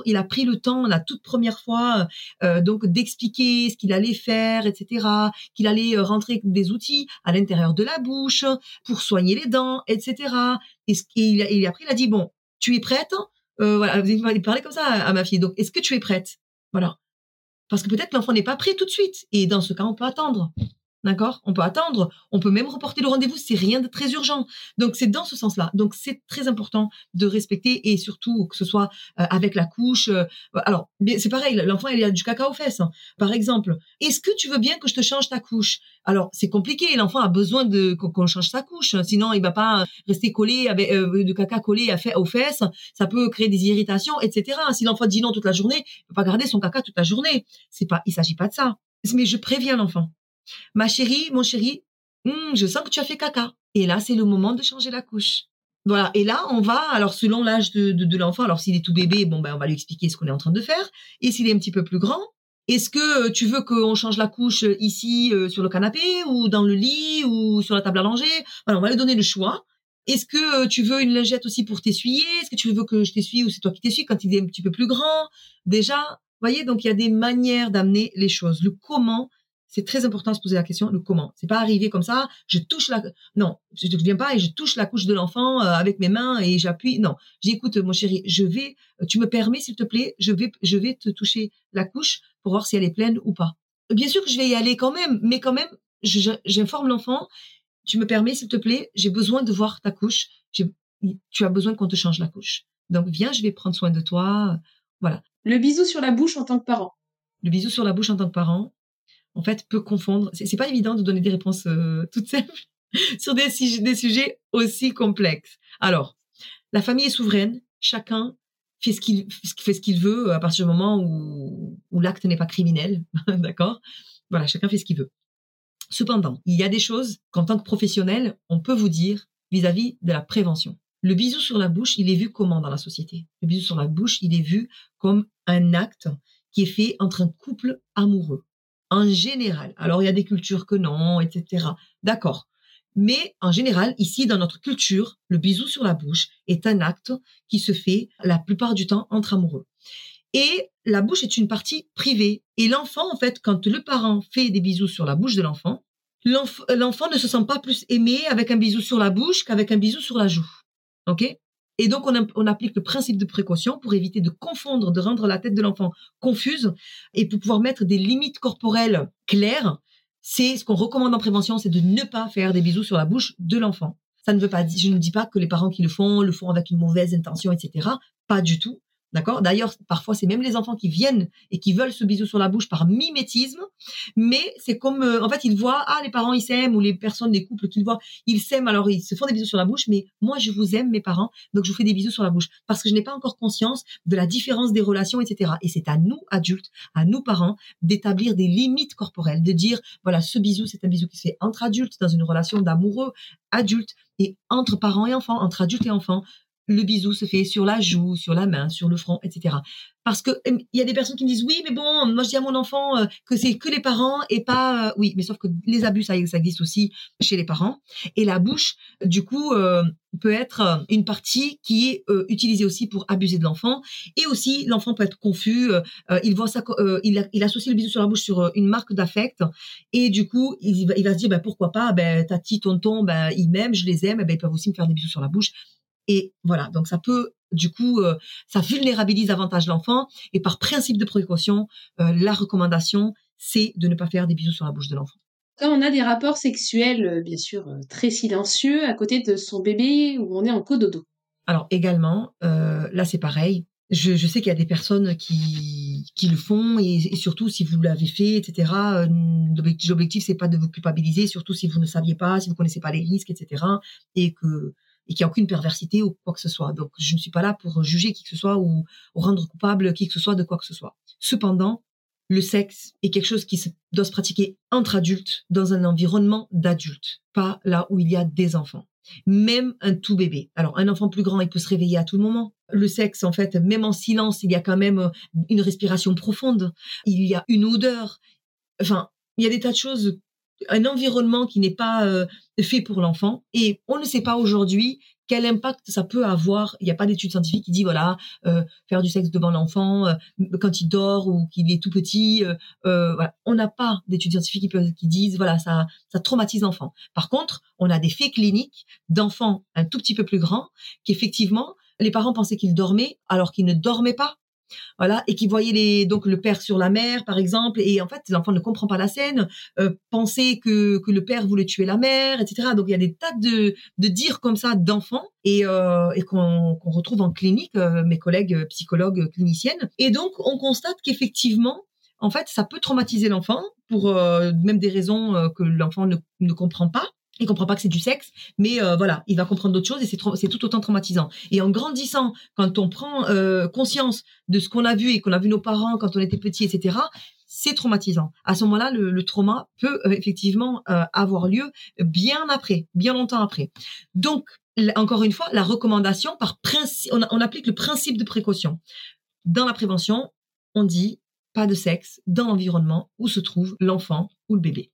Il, a pris le temps la toute première fois, euh, donc d'expliquer ce qu'il allait faire, etc. Qu'il allait euh, rentrer des outils à l'intérieur de la bouche pour soigner les dents, etc. Et, ce, il, après, il a dit bon, tu es prête? Euh, voilà, il parlait comme ça à, ma fille. Donc, est-ce que tu es prête? Voilà. Parce que peut-être l'enfant n'est pas prêt tout de suite. Et dans ce cas, on peut attendre. D'accord? On peut attendre. On peut même reporter le rendez-vous. C'est rien de très urgent. Donc, c'est dans ce sens-là. Donc, c'est très important de respecter et surtout que ce soit euh, avec la couche. Euh, alors, c'est pareil. L'enfant, il a du caca aux fesses. Hein. Par exemple, est-ce que tu veux bien que je te change ta couche? Alors, c'est compliqué. L'enfant a besoin de qu'on change sa couche. Sinon, il va pas rester collé avec euh, du caca collé à aux fesses. Ça peut créer des irritations, etc. Si l'enfant dit non toute la journée, il peut pas garder son caca toute la journée. C'est pas, il s'agit pas de ça. Mais je préviens l'enfant. Ma chérie, mon chéri, hmm, je sens que tu as fait caca. Et là, c'est le moment de changer la couche. Voilà. Et là, on va, alors selon l'âge de, de, l'enfant, alors s'il est tout bébé, bon ben on va lui expliquer ce qu'on est en train de faire. Et s'il est un petit peu plus grand, est-ce que euh, tu veux qu'on change la couche euh, ici euh, sur le canapé ou dans le lit ou sur la table à langer? Voilà, on va lui donner le choix. Est-ce que tu veux une lingette aussi pour t'essuyer? Est-ce que tu veux que je t'essuie ou c'est toi qui t'essuie quand il est un petit peu plus grand? Déjà, voyez, donc il y a des manières d'amener les choses. Le comment, c'est très important de se poser la question le comment. C'est pas arriver comme ça, je touche la non, je ne viens pas et je touche la couche de l'enfant euh, avec mes mains et j'appuie. Non, j'écoute mon chéri, je vais tu me permets s'il te plaît, je vais je vais te toucher la couche pour voir si elle est pleine ou pas. Bien sûr que je vais y aller quand même, mais quand même j'informe l'enfant, tu me permets s'il te plaît, j'ai besoin de voir ta couche, tu as besoin qu'on te change la couche. Donc viens, je vais prendre soin de toi. Voilà. Le bisou sur la bouche en tant que parent. Le bisou sur la bouche en tant que parent, en fait, peut confondre. C'est pas évident de donner des réponses euh, toutes simples sur des, sujets aussi complexes. Alors, la famille est souveraine. Chacun fait ce qu'il fait ce qu'il veut à partir du moment où l'acte n'est pas criminel, d'accord? Voilà, chacun fait ce qu'il veut. Cependant, il y a des choses qu'en tant que professionnel, on peut vous dire vis-à-vis de la prévention. Le bisou sur la bouche, il est vu comment dans la société? Le bisou sur la bouche, il est vu comme un acte qui est fait entre un couple amoureux en général. Alors, il y a des cultures que non, etc. D'accord. Mais en général, ici, dans notre culture, le bisou sur la bouche est un acte qui se fait la plupart du temps entre amoureux. Et la bouche est une partie privée. Et l'enfant, en fait, quand le parent fait des bisous sur la bouche de l'enfant, l'enfant ne se sent pas plus aimé avec un bisou sur la bouche qu'avec un bisou sur la joue. OK? Et donc, on, applique le principe de précaution pour éviter de confondre, de rendre la tête de l'enfant confuse et pour pouvoir mettre des limites corporelles claires. C'est ce qu'on recommande en prévention, c'est de ne pas faire des bisous sur la bouche de l'enfant. Ça ne veut pas je ne dis pas que les parents qui le font le font avec une mauvaise intention, etc. Pas du tout. D'accord? D'ailleurs, parfois, c'est même les enfants qui viennent et qui veulent ce bisou sur la bouche par mimétisme, mais c'est comme, euh, en fait, ils voient, ah, les parents, ils s'aiment, ou les personnes, les couples qu'ils voient, ils s'aiment, alors ils se font des bisous sur la bouche, mais moi, je vous aime, mes parents, donc je vous fais des bisous sur la bouche, parce que je n'ai pas encore conscience de la différence des relations, etc. Et c'est à nous, adultes, à nous, parents, d'établir des limites corporelles, de dire, voilà, ce bisou, c'est un bisou qui se fait entre adultes, dans une relation d'amoureux adulte, et entre parents et enfants, entre adultes et enfants, le bisou se fait sur la joue, sur la main, sur le front, etc. Parce que il y a des personnes qui me disent oui, mais bon, moi je dis à mon enfant euh, que c'est que les parents et pas euh, oui, mais sauf que les abus ça, existe aussi chez les parents. Et la bouche du coup euh, peut être une partie qui est utilisée aussi pour abuser de l'enfant. Et aussi l'enfant peut être confus, il voit ça, il, associe le bisou sur la bouche sur une marque d'affect. Et du coup il va, se dire ben pourquoi pas, ben tati, tonton, ben ils m'aiment, je les aime, ben ils peuvent aussi me faire des bisous sur la bouche et voilà, donc ça peut, du coup, euh, ça vulnérabilise davantage l'enfant. Et par principe de précaution, euh, la recommandation, c'est de ne pas faire des bisous sur la bouche de l'enfant. Quand on a des rapports sexuels, euh, bien sûr, très silencieux, à côté de son bébé où on est en cododo. Alors également, là c'est pareil. Je, sais qu'il y a des personnes qui, qui le font et, surtout si vous l'avez fait, etc. L'objectif c'est pas de vous culpabiliser, surtout si vous ne saviez pas, si vous connaissez pas les risques, etc. Et que et qu'il n'y a aucune perversité ou quoi que ce soit. Donc, je ne suis pas là pour juger qui que ce soit ou, rendre coupable qui que ce soit de quoi que ce soit. Cependant, le sexe est quelque chose qui doit se pratiquer entre adultes dans un environnement d'adultes, pas là où il y a des enfants. Même un tout bébé. Alors, un enfant plus grand, il peut se réveiller à tout moment. Le sexe, en fait, même en silence, il y a quand même une respiration profonde. Il y a une odeur. Enfin, il y a des tas de choses un environnement qui n'est pas euh, fait pour l'enfant. Et on ne sait pas aujourd'hui quel impact ça peut avoir. Il n'y a pas d'études scientifiques qui dit voilà euh, faire du sexe devant l'enfant euh, quand il dort ou qu'il est tout petit. voilà. On n'a pas d'études scientifiques qui, qui, disent voilà ça ça traumatise l'enfant. Par contre, on a des faits cliniques d'enfants un tout petit peu plus grands qui effectivement les parents pensaient qu'ils dormaient alors qu'ils ne dormaient pas voilà, et qui voyait les, donc le père sur la mère, par exemple, et en fait, l'enfant ne comprend pas la scène, euh, pensait que, que le père voulait tuer la mère, etc. Donc, il y a des tas de, de dires comme ça d'enfants et, euh, et qu'on retrouve en clinique, euh, mes collègues psychologues cliniciennes. Et donc, on constate qu'effectivement, en fait, ça peut traumatiser l'enfant pour même des raisons que l'enfant ne, ne comprend pas il comprend pas que c'est du sexe, mais euh, voilà, il va comprendre d'autres choses et c'est tout autant traumatisant. Et en grandissant, quand on prend euh, conscience de ce qu'on a vu et qu'on a vu nos parents quand on était petit, etc., c'est traumatisant. À ce moment-là, le, trauma peut euh, effectivement avoir lieu bien après, bien longtemps après. Donc, encore une fois, la recommandation par principe, on applique le principe de précaution. Dans la prévention, on dit pas de sexe dans l'environnement où se trouve l'enfant ou le bébé.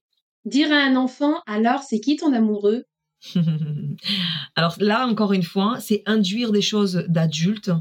Dire à un enfant, alors c'est qui ton amoureux? Alors là, encore une fois, c'est induire des choses d'adultes.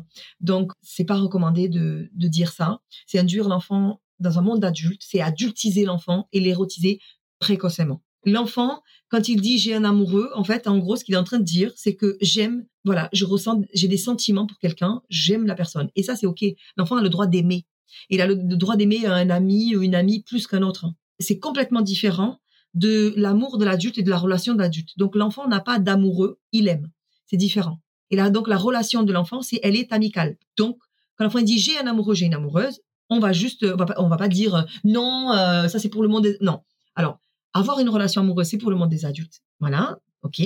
Donc, c'est pas recommandé de, de dire ça. C'est induire l'enfant dans un monde d'adultes. C'est adultiser l'enfant et l'érotiser précocement. L'enfant, quand il dit j'ai un amoureux, en fait, en gros, ce qu'il est en train de dire, c'est que j'aime, voilà, je ressens, j'ai des sentiments pour quelqu'un, j'aime la personne. Et ça, c'est OK. L'enfant a le droit d'aimer. Il a le droit d'aimer un ami ou une amie plus qu'un autre. C'est complètement différent de l'amour de l'adulte et de la relation d'adulte. Donc l'enfant n'a pas d'amoureux, il aime. C'est différent. Et là, donc la relation de l'enfant, c'est elle est amicale. Donc quand l'enfant dit j'ai un amoureux, j'ai une amoureuse, on va juste, on va pas, on va pas dire non, euh, ça c'est pour le monde des... non. Alors avoir une relation amoureuse, c'est pour le monde des adultes. Voilà, ok.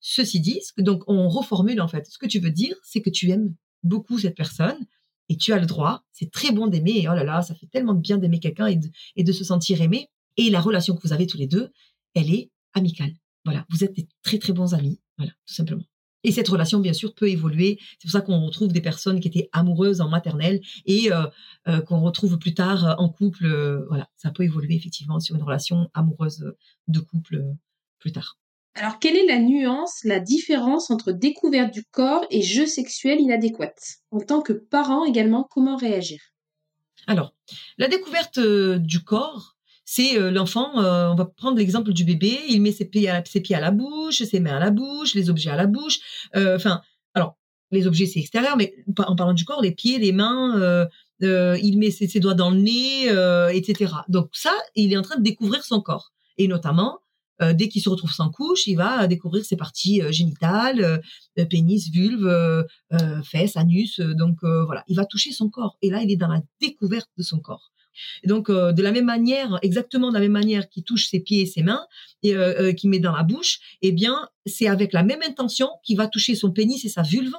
Ceci dit, donc on reformule en fait. Ce que tu veux dire, c'est que tu aimes beaucoup cette personne et tu as le droit. C'est très bon d'aimer. Oh là là, ça fait tellement bien d'aimer quelqu'un et de se sentir aimé. Et la relation que vous avez tous les deux, elle est amicale. Voilà, vous êtes des très très bons amis. Voilà, tout simplement. Et cette relation, bien sûr, peut évoluer. C'est pour ça qu'on retrouve des personnes qui étaient amoureuses en maternelle et euh, euh, qu'on retrouve plus tard euh, en couple. voilà, ça peut évoluer effectivement sur une relation amoureuse de couple plus tard. Alors, quelle est la nuance, la différence entre découverte du corps et jeu sexuel inadéquat En tant que parent également, comment réagir? Alors, la découverte du corps, c'est euh, l'enfant, euh, on va prendre l'exemple du bébé, il met ses pieds, à, ses pieds à la bouche, ses mains à la bouche, les objets à la bouche. Euh, enfin, alors, les objets, c'est extérieur, mais en parlant du corps, les pieds, les mains, il met ses, doigts dans le nez, etc. Donc ça, il est en train de découvrir son corps. Et notamment, dès qu'il se retrouve sans couche, il va découvrir ses parties génitales, pénis, vulve, fesses, anus. donc voilà, il va toucher son corps. Et là, il est dans la découverte de son corps. Donc, de la même manière, exactement de la même manière qu'il touche ses pieds et ses mains, et euh, qu'il met dans la bouche, eh bien, c'est avec la même intention qu'il va toucher son pénis et sa vulve.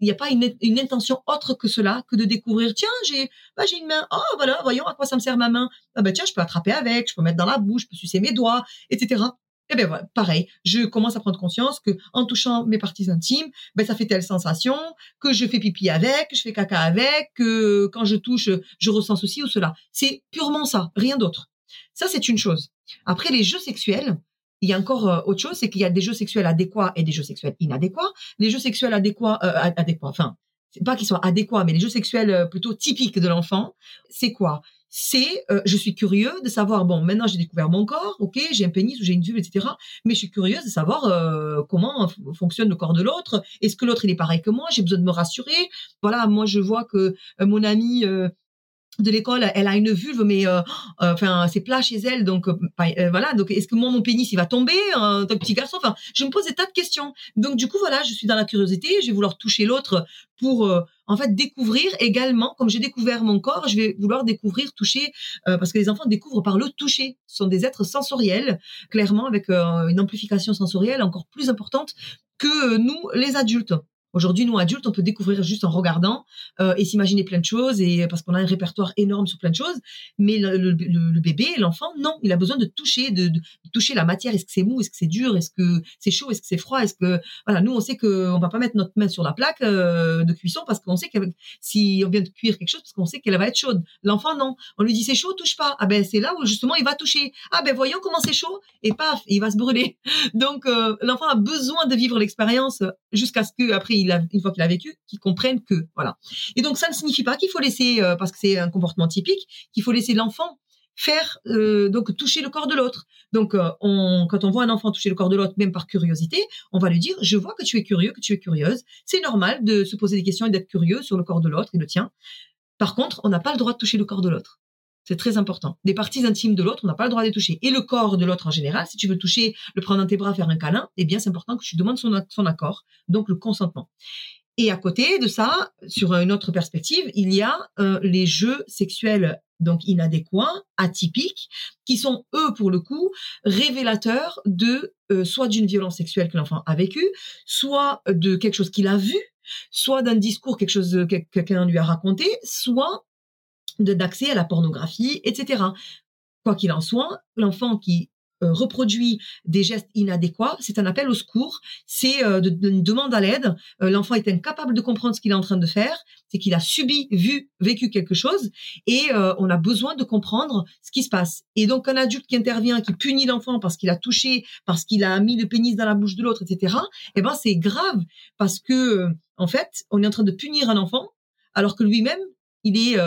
Il n'y a pas une, intention autre que cela, que de découvrir, tiens, j'ai bah, j'ai une main, oh voilà, voyons à quoi ça me sert ma main. Ah bah tiens, je peux attraper avec, je peux mettre dans la bouche, je peux sucer mes doigts, etc. Eh bien voilà, pareil, je commence à prendre conscience que en touchant mes parties intimes, ben ça fait telle sensation, que je fais pipi avec, que je fais caca avec, que quand je touche, je ressens ceci ou cela. C'est purement ça, rien d'autre. Ça c'est une chose. Après les jeux sexuels, il y a encore euh, autre chose, c'est qu'il y a des jeux sexuels adéquats et des jeux sexuels inadéquats. Les jeux sexuels adéquats, euh, adéquats, enfin, c'est pas qu'ils soient adéquats, mais les jeux sexuels euh, plutôt typiques de l'enfant, c'est quoi? C'est euh, je suis curieux de savoir bon maintenant j'ai découvert mon corps ok j'ai un pénis ou j'ai une vulve etc mais je suis curieuse de savoir euh, comment fonctionne le corps de l'autre est-ce que l'autre il est pareil que moi? J'ai besoin de me rassurer voilà moi je vois que euh, mon ami de l'école, elle a une vulve, mais euh, enfin c'est plat chez elle, donc voilà. Donc est-ce que moi mon pénis il va tomber, un petit garçon? Enfin, je me pose des tas de questions. Donc du coup voilà, je suis dans la curiosité, je vais vouloir toucher l'autre pour en fait découvrir également, comme j'ai découvert mon corps, je vais vouloir découvrir, toucher, parce que les enfants découvrent par le toucher. Ce sont des êtres sensoriels, clairement avec une amplification sensorielle encore plus importante que nous les adultes. Aujourd'hui, nous adultes, on peut découvrir juste en regardant euh, et s'imaginer plein de choses, et parce qu'on a un répertoire énorme sur plein de choses. Mais le, bébé, l'enfant, non, il a besoin de toucher, de, toucher la matière. Est-ce que c'est mou, est-ce que c'est dur, est-ce que c'est chaud, est-ce que c'est froid, est-ce que voilà, nous on sait qu'on va pas mettre notre main sur la plaque euh, de cuisson parce qu'on sait qu'avec si on vient de cuire quelque chose parce qu'on sait qu'elle va être chaude. L'enfant non, on lui dit c'est chaud, touche pas. Ah ben c'est là où justement il va toucher. Ah ben voyons comment c'est chaud et paf, il va se brûler. Donc euh, l'enfant a besoin de vivre l'expérience jusqu'à ce que après une fois qu'il a vécu, qu'il comprenne que voilà. Et donc ça ne signifie pas qu'il faut laisser, euh, parce que c'est un comportement typique, qu'il faut laisser l'enfant faire euh, donc toucher le corps de l'autre. Donc euh, quand on voit un enfant toucher le corps de l'autre, même par curiosité, on va lui dire je vois que tu es curieux, que tu es curieuse. C'est normal de se poser des questions et d'être curieux sur le corps de l'autre et le tien. Par contre, on n'a pas le droit de toucher le corps de l'autre. C'est très important. Des parties intimes de l'autre, on n'a pas le droit de les toucher. Et le corps de l'autre en général, si tu veux toucher, le prendre dans tes bras, faire un câlin, eh bien, c'est important que tu demandes son, son accord, donc le consentement. Et à côté de ça, sur une autre perspective, il y a euh, les jeux sexuels donc inadéquats, atypiques, qui sont eux pour le coup révélateurs de euh, soit d'une violence sexuelle que l'enfant a vécue, soit de quelque chose qu'il a vu, soit d'un discours quelque chose que quelqu'un lui a raconté, soit d'accès à la pornographie, etc. Quoi qu'il en soit, l'enfant qui euh, reproduit des gestes inadéquats, c'est un appel au secours, c'est euh, une demande à l'aide. Euh, l'enfant est incapable de comprendre ce qu'il est en train de faire, c'est qu'il a subi, vu, vécu quelque chose, et on a besoin de comprendre ce qui se passe. Et donc un adulte qui intervient, qui punit l'enfant parce qu'il a touché, parce qu'il a mis le pénis dans la bouche de l'autre, etc. Eh ben c'est grave parce que en fait, on est en train de punir un enfant alors que lui-même, il est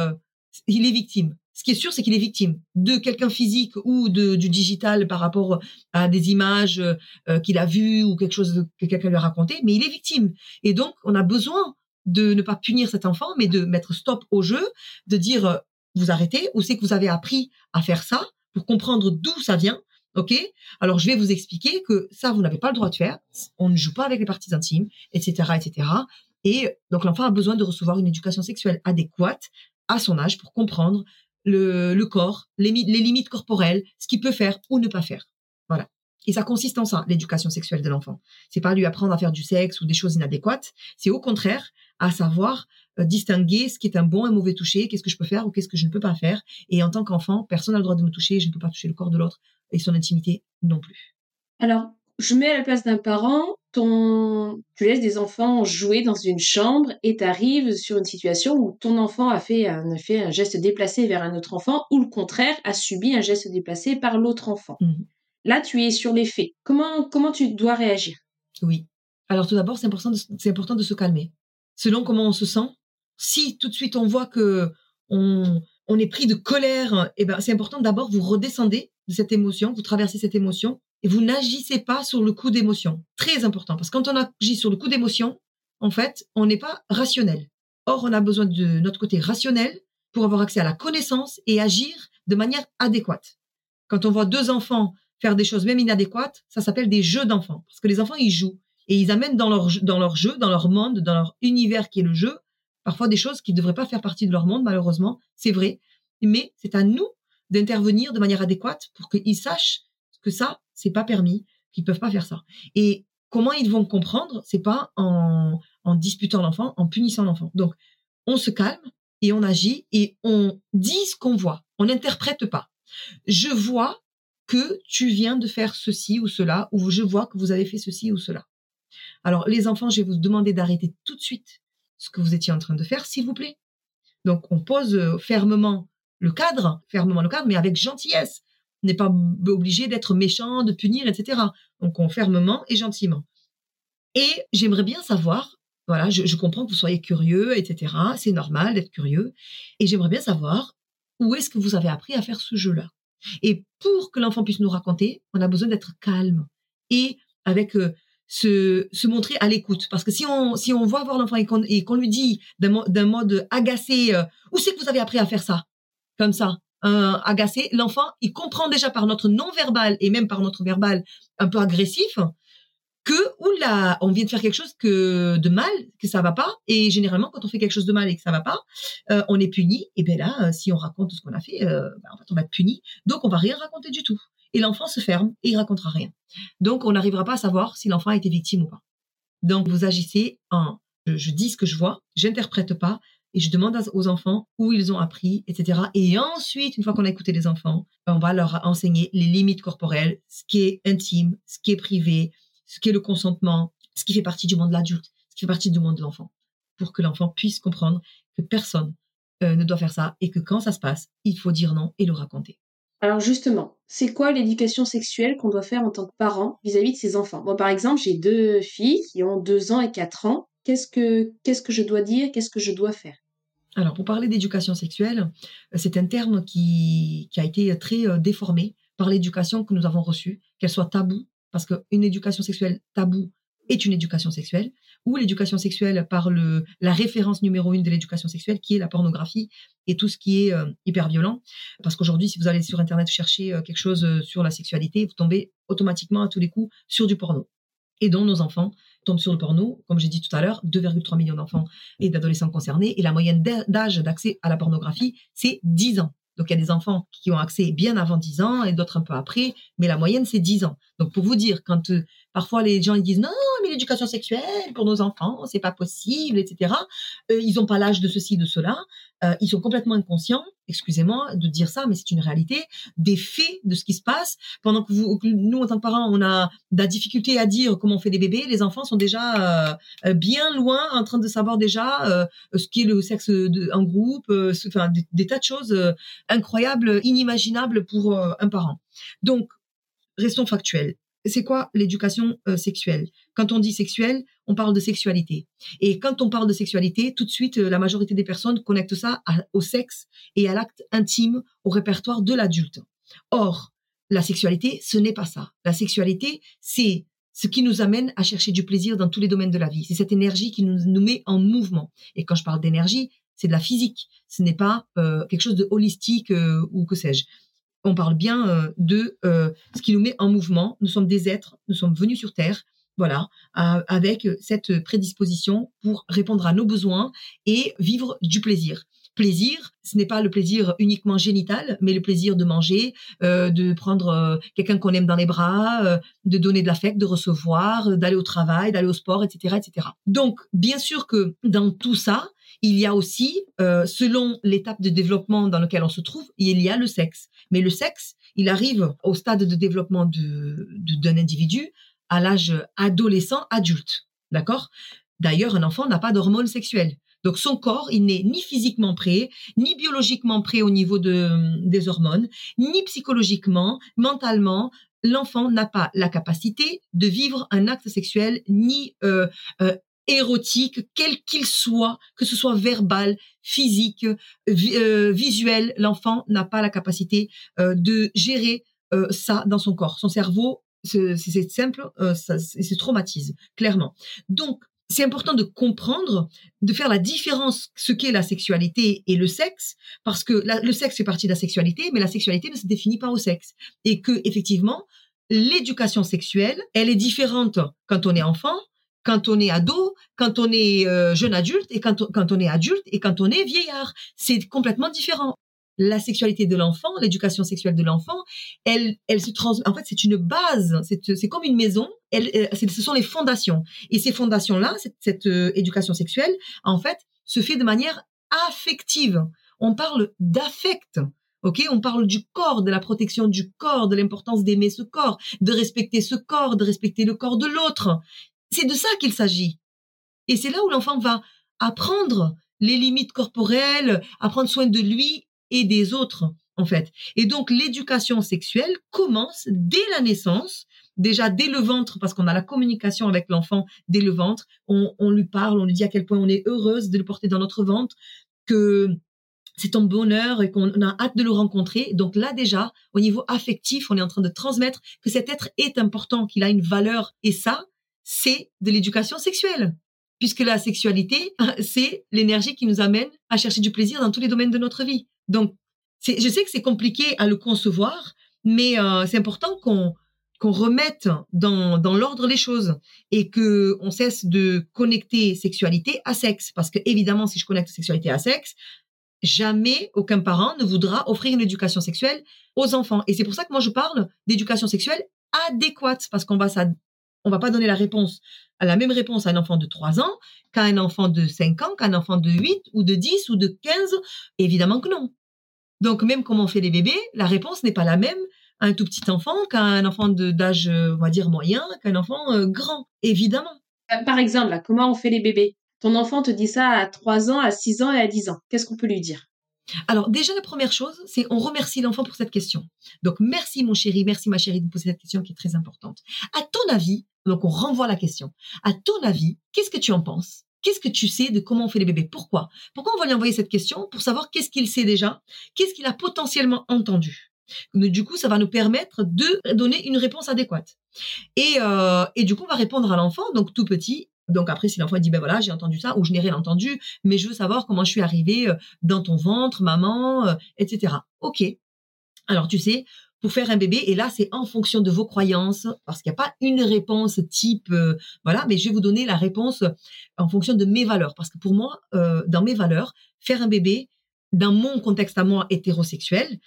il est victime. Ce qui est sûr, c'est qu'il est victime de quelqu'un physique ou de, du digital par rapport à des images euh, qu'il a vues ou quelque chose que quelqu'un lui a raconté, mais il est victime. Et donc, on a besoin de ne pas punir cet enfant, mais de mettre stop au jeu, de dire euh, vous arrêtez, où c'est que vous avez appris à faire ça pour comprendre d'où ça vient. Ok? Alors je vais vous expliquer que ça vous n'avez pas le droit de faire. On ne joue pas avec les parties intimes, etc., etc. Et donc l'enfant a besoin de recevoir une éducation sexuelle adéquate à son âge pour comprendre le, le corps, les, les, limites corporelles, ce qu'il peut faire ou ne pas faire. Voilà. Et ça consiste en ça, l'éducation sexuelle de l'enfant. C'est pas lui apprendre à faire du sexe ou des choses inadéquates. C'est au contraire à savoir euh, distinguer ce qui est un bon et mauvais toucher, qu'est-ce que je peux faire ou qu'est-ce que je ne peux pas faire. Et en tant qu'enfant, personne n'a le droit de me toucher, je ne peux pas toucher le corps de l'autre et son intimité non plus. Alors, je mets à la place d'un parent, ton, tu laisses des enfants jouer dans une chambre et tu arrives sur une situation où ton enfant a fait, un, fait un geste déplacé vers un autre enfant ou le contraire a subi un geste déplacé par l'autre enfant. Mmh. Là, tu es sur les faits. Comment, comment tu dois réagir? Oui. Alors tout d'abord, c'est important, de, important de se calmer. Selon comment on se sent, si tout de suite on voit que on, on est pris de colère, eh ben, c'est important d'abord vous redescendez de cette émotion, vous traversez cette émotion et vous n'agissez pas sur le coup d'émotion. Très important, parce que quand on agit sur le coup d'émotion, en fait, on n'est pas rationnel. Or, on a besoin de notre côté rationnel pour avoir accès à la connaissance et agir de manière adéquate. Quand on voit deux enfants faire des choses même inadéquates, ça s'appelle des jeux d'enfants. Parce que les enfants, ils jouent. Et ils amènent dans leur, dans leur jeu, dans leur monde, dans leur univers qui est le jeu, parfois des choses qui ne devraient pas faire partie de leur monde, malheureusement. C'est vrai. Mais c'est à nous d'intervenir de manière adéquate pour qu'ils sachent que ça, c'est pas permis, qu'ils peuvent pas faire ça. Et comment ils vont comprendre C'est pas en, en disputant l'enfant, en punissant l'enfant. Donc, on se calme et on agit et on dit ce qu'on voit. On n'interprète pas. Je vois que tu viens de faire ceci ou cela, ou je vois que vous avez fait ceci ou cela. Alors, les enfants, je vais vous demander d'arrêter tout de suite ce que vous étiez en train de faire, s'il vous plaît. Donc, on pose fermement le cadre, fermement le cadre, mais avec gentillesse. N'est pas obligé d'être méchant, de punir, etc. Donc, on fermement et gentiment. Et j'aimerais bien savoir, voilà, je, comprends que vous soyez curieux, etc. C'est normal d'être curieux. Et j'aimerais bien savoir où est-ce que vous avez appris à faire ce jeu-là? Et pour que l'enfant puisse nous raconter, on a besoin d'être calme et avec euh, se, se montrer à l'écoute. Parce que si on, si on voit voir l'enfant et qu'on lui dit d'un mode agacé, euh, où c'est que vous avez appris à faire ça? Comme ça, euh, agacé, l'enfant, il comprend déjà par notre non-verbal et même par notre verbal un peu agressif que oula, on vient de faire quelque chose que de mal, que ça va pas. Et généralement, quand on fait quelque chose de mal et que ça va pas, euh, on est puni. Et ben là, si on raconte ce qu'on a fait, euh, ben, en fait, on va être puni. Donc, on va rien raconter du tout et l'enfant se ferme et il racontera rien. Donc, on n'arrivera pas à savoir si l'enfant a été victime ou pas. Donc, vous agissez en, je, dis ce que je vois, j'interprète pas et je demande aux enfants où ils ont appris, etc. Et ensuite, une fois qu'on a écouté les enfants, on va leur enseigner les limites corporelles, ce qui est intime, ce qui est privé, ce qui est le consentement, ce qui fait partie du monde de l'adulte, ce qui fait partie du monde de l'enfant, pour que l'enfant puisse comprendre que personne euh, ne doit faire ça et que quand ça se passe, il faut dire non et le raconter. Alors justement, c'est quoi l'éducation sexuelle qu'on doit faire en tant que parent vis-à-vis de ses enfants? Moi, par exemple, j'ai deux filles qui ont deux ans et quatre ans. Qu'est-ce que qu'est-ce que je dois dire? Qu'est-ce que je dois faire? Alors, pour parler d'éducation sexuelle, euh, c'est un terme qui, a été très euh, déformé par l'éducation que nous avons reçue, qu'elle soit taboue, parce qu'une éducation sexuelle taboue est une éducation sexuelle, ou l'éducation sexuelle par le, la référence numéro une de l'éducation sexuelle, qui est la pornographie et tout ce qui est euh, hyper violent. Parce qu'aujourd'hui, si vous allez sur Internet chercher quelque chose sur la sexualité, vous tombez automatiquement à tous les coups sur du porno. Et dont nos enfants tombent sur le porno, comme j'ai dit tout à l'heure, 2,3 millions d'enfants et d'adolescents concernés, et la moyenne d'âge d'accès à la pornographie, c'est 10 ans. Donc il y a des enfants qui ont accès bien avant 10 ans et d'autres un peu après, mais la moyenne c'est 10 ans. Donc pour vous dire, quand euh, parfois les gens ils disent non, mais l'éducation sexuelle pour nos enfants, c'est pas possible, etc. Euh, ils n'ont pas l'âge de ceci, de cela. Euh, ils sont complètement inconscients, excusez-moi de dire ça, mais c'est une réalité, des faits de ce qui se passe. Pendant que, nous, en tant que parents, on a de la difficulté à dire comment on fait des bébés, les enfants sont déjà bien loin en train de savoir déjà ce qui est le sexe en groupe, enfin des, des, tas de choses incroyables, inimaginables pour un parent. Donc, restons factuels. C'est quoi l'éducation euh, sexuelle? Quand on dit sexuelle, on parle de sexualité. Et quand on parle de sexualité, tout de suite, euh, la majorité des personnes connectent ça au sexe et à l'acte intime, au répertoire de l'adulte. Or, la sexualité, ce n'est pas ça. La sexualité, c'est ce qui nous amène à chercher du plaisir dans tous les domaines de la vie. C'est cette énergie qui nous, met en mouvement. Et quand je parle d'énergie, c'est de la physique. Ce n'est pas euh, quelque chose de holistique ou que sais-je on parle bien euh, de euh, ce qui nous met en mouvement. Nous sommes des êtres, nous sommes venus sur Terre, voilà, avec cette prédisposition pour répondre à nos besoins et vivre du plaisir. Plaisir, ce n'est pas le plaisir uniquement génital, mais le plaisir de manger, euh, de prendre quelqu'un qu'on aime dans les bras, de donner de l'affect, de recevoir, d'aller au travail, d'aller au sport, etc., etc. Donc, bien sûr que dans tout ça, il y a aussi, selon l'étape de développement dans laquelle on se trouve, il y a le sexe. Mais le sexe, il arrive au stade de développement d'un individu à l'âge adolescent, adulte. D'accord? D'ailleurs, un enfant n'a pas d'hormones sexuelles. Donc son corps, il n'est ni physiquement prêt, ni biologiquement prêt au niveau de, des hormones, ni psychologiquement, mentalement. L'enfant n'a pas la capacité de vivre un acte sexuel ni euh, euh, érotique, quel qu'il soit, que ce soit verbal, physique, euh, visuel, l'enfant n'a pas la capacité euh, de gérer euh, ça dans son corps. Son cerveau, c'est simple, ça, se traumatise, clairement. Donc, c'est important de comprendre, de faire la différence ce qu'est la sexualité et le sexe, parce que le sexe fait partie de la sexualité, mais la sexualité ne se définit pas au sexe, et que effectivement, l'éducation sexuelle, elle est différente quand on est enfant, quand on est ado, quand on est euh, jeune adulte et quand on est adulte et quand on est vieillard. C'est complètement différent la sexualité de l'enfant, l'éducation sexuelle de l'enfant, elle, elle se transmet. En fait, c'est une base. C'est comme une maison. Elle, ce sont les fondations. Et ces fondations-là, cette, cette euh, éducation sexuelle, en fait, se fait de manière affective. On parle d'affect. Ok, on parle du corps, de la protection du corps, de l'importance d'aimer ce corps, de respecter ce corps, de respecter le corps de l'autre. C'est de ça qu'il s'agit. Et c'est là où l'enfant va apprendre les limites corporelles, apprendre soin de lui et des autres, en fait. Et donc, l'éducation sexuelle commence dès la naissance, déjà dès le ventre, parce qu'on a la communication avec l'enfant dès le ventre. On, on, lui parle, on lui dit à quel point on est heureuse de le porter dans notre ventre, que c'est ton bonheur et qu'on a hâte de le rencontrer. Donc là, déjà, au niveau affectif, on est en train de transmettre que cet être est important, qu'il a une valeur. Et ça, c'est de l'éducation sexuelle puisque la sexualité, c'est l'énergie qui nous amène à chercher du plaisir dans tous les domaines de notre vie. Donc, je sais que c'est compliqué à le concevoir, mais euh, c'est important qu'on remette dans, dans l'ordre les choses et que on cesse de connecter sexualité à sexe. Parce que évidemment, si je connecte sexualité à sexe, jamais aucun parent ne voudra offrir une éducation sexuelle aux enfants. Et c'est pour ça que moi je parle d'éducation sexuelle adéquate, parce qu'on va on va pas donner la réponse à la même réponse à un enfant de 3 ans qu'à un enfant de 5 ans, qu'à un enfant de 8 ou de 10 ou de 15. Évidemment que non. Donc même comme on fait les bébés, la réponse n'est pas la même à un tout petit enfant qu'à un enfant d'âge, on va dire, moyen, qu'à un enfant euh, grand, évidemment. Euh, par exemple, comment on fait les bébés? Ton enfant te dit ça à 3 ans, à 6 ans et à 10 ans. Qu'est-ce qu'on peut lui dire? Alors déjà la première chose, c'est on remercie l'enfant pour cette question. Donc merci mon chéri, merci ma chérie de poser cette question qui est très importante. À ton avis, donc on renvoie la question. À ton avis, qu'est-ce que tu en penses? Qu'est-ce que tu sais de comment on fait les bébés? Pourquoi? Pourquoi on va lui envoyer cette question Pour savoir qu'est-ce qu'il sait déjà, qu'est-ce qu'il a potentiellement entendu? Du coup, ça va nous permettre de donner une réponse adéquate. Et, euh, et du coup, on va répondre à l'enfant, donc tout petit, donc après, si l'enfant dit ben voilà, j'ai entendu ça ou je n'ai rien entendu, mais je veux savoir comment je suis arrivée euh, dans ton ventre, maman, euh, etc. Ok. Alors tu sais, pour faire un bébé, et là c'est en fonction de vos croyances, parce qu'il n'y a pas une réponse type, euh, voilà, mais je vais vous donner la réponse en fonction de mes valeurs, parce que pour moi, dans mes valeurs, faire un bébé, dans mon contexte à moi hétérosexuel,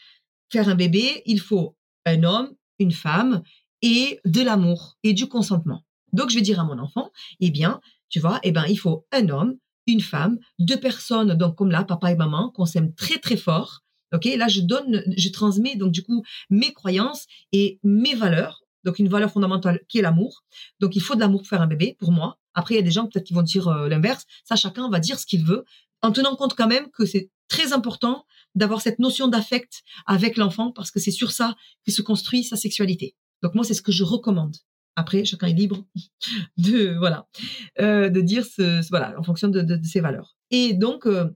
faire un bébé, il faut un homme, une femme et de l'amour et du consentement. Donc, je vais dire à mon enfant, eh bien, tu vois, eh ben, il faut un homme, une femme, deux personnes, donc comme là, papa et maman, qu'on s'aime très très fort. Ok, là, je donne, je transmets donc du coup mes croyances et mes valeurs. Donc une valeur fondamentale qui est l'amour. Donc il faut de l'amour pour faire un bébé, pour moi. Après, il y a des gens peut-être qui vont dire euh, l'inverse. Ça, chacun va dire ce qu'il veut, en tenant compte quand même que c'est très important d'avoir cette notion d'affect avec l'enfant parce que c'est sur ça que se construit sa sexualité. Donc moi, c'est ce que je recommande. Après, chacun est libre de voilà euh, de dire ce, voilà en fonction de, de, ses valeurs. Et donc euh,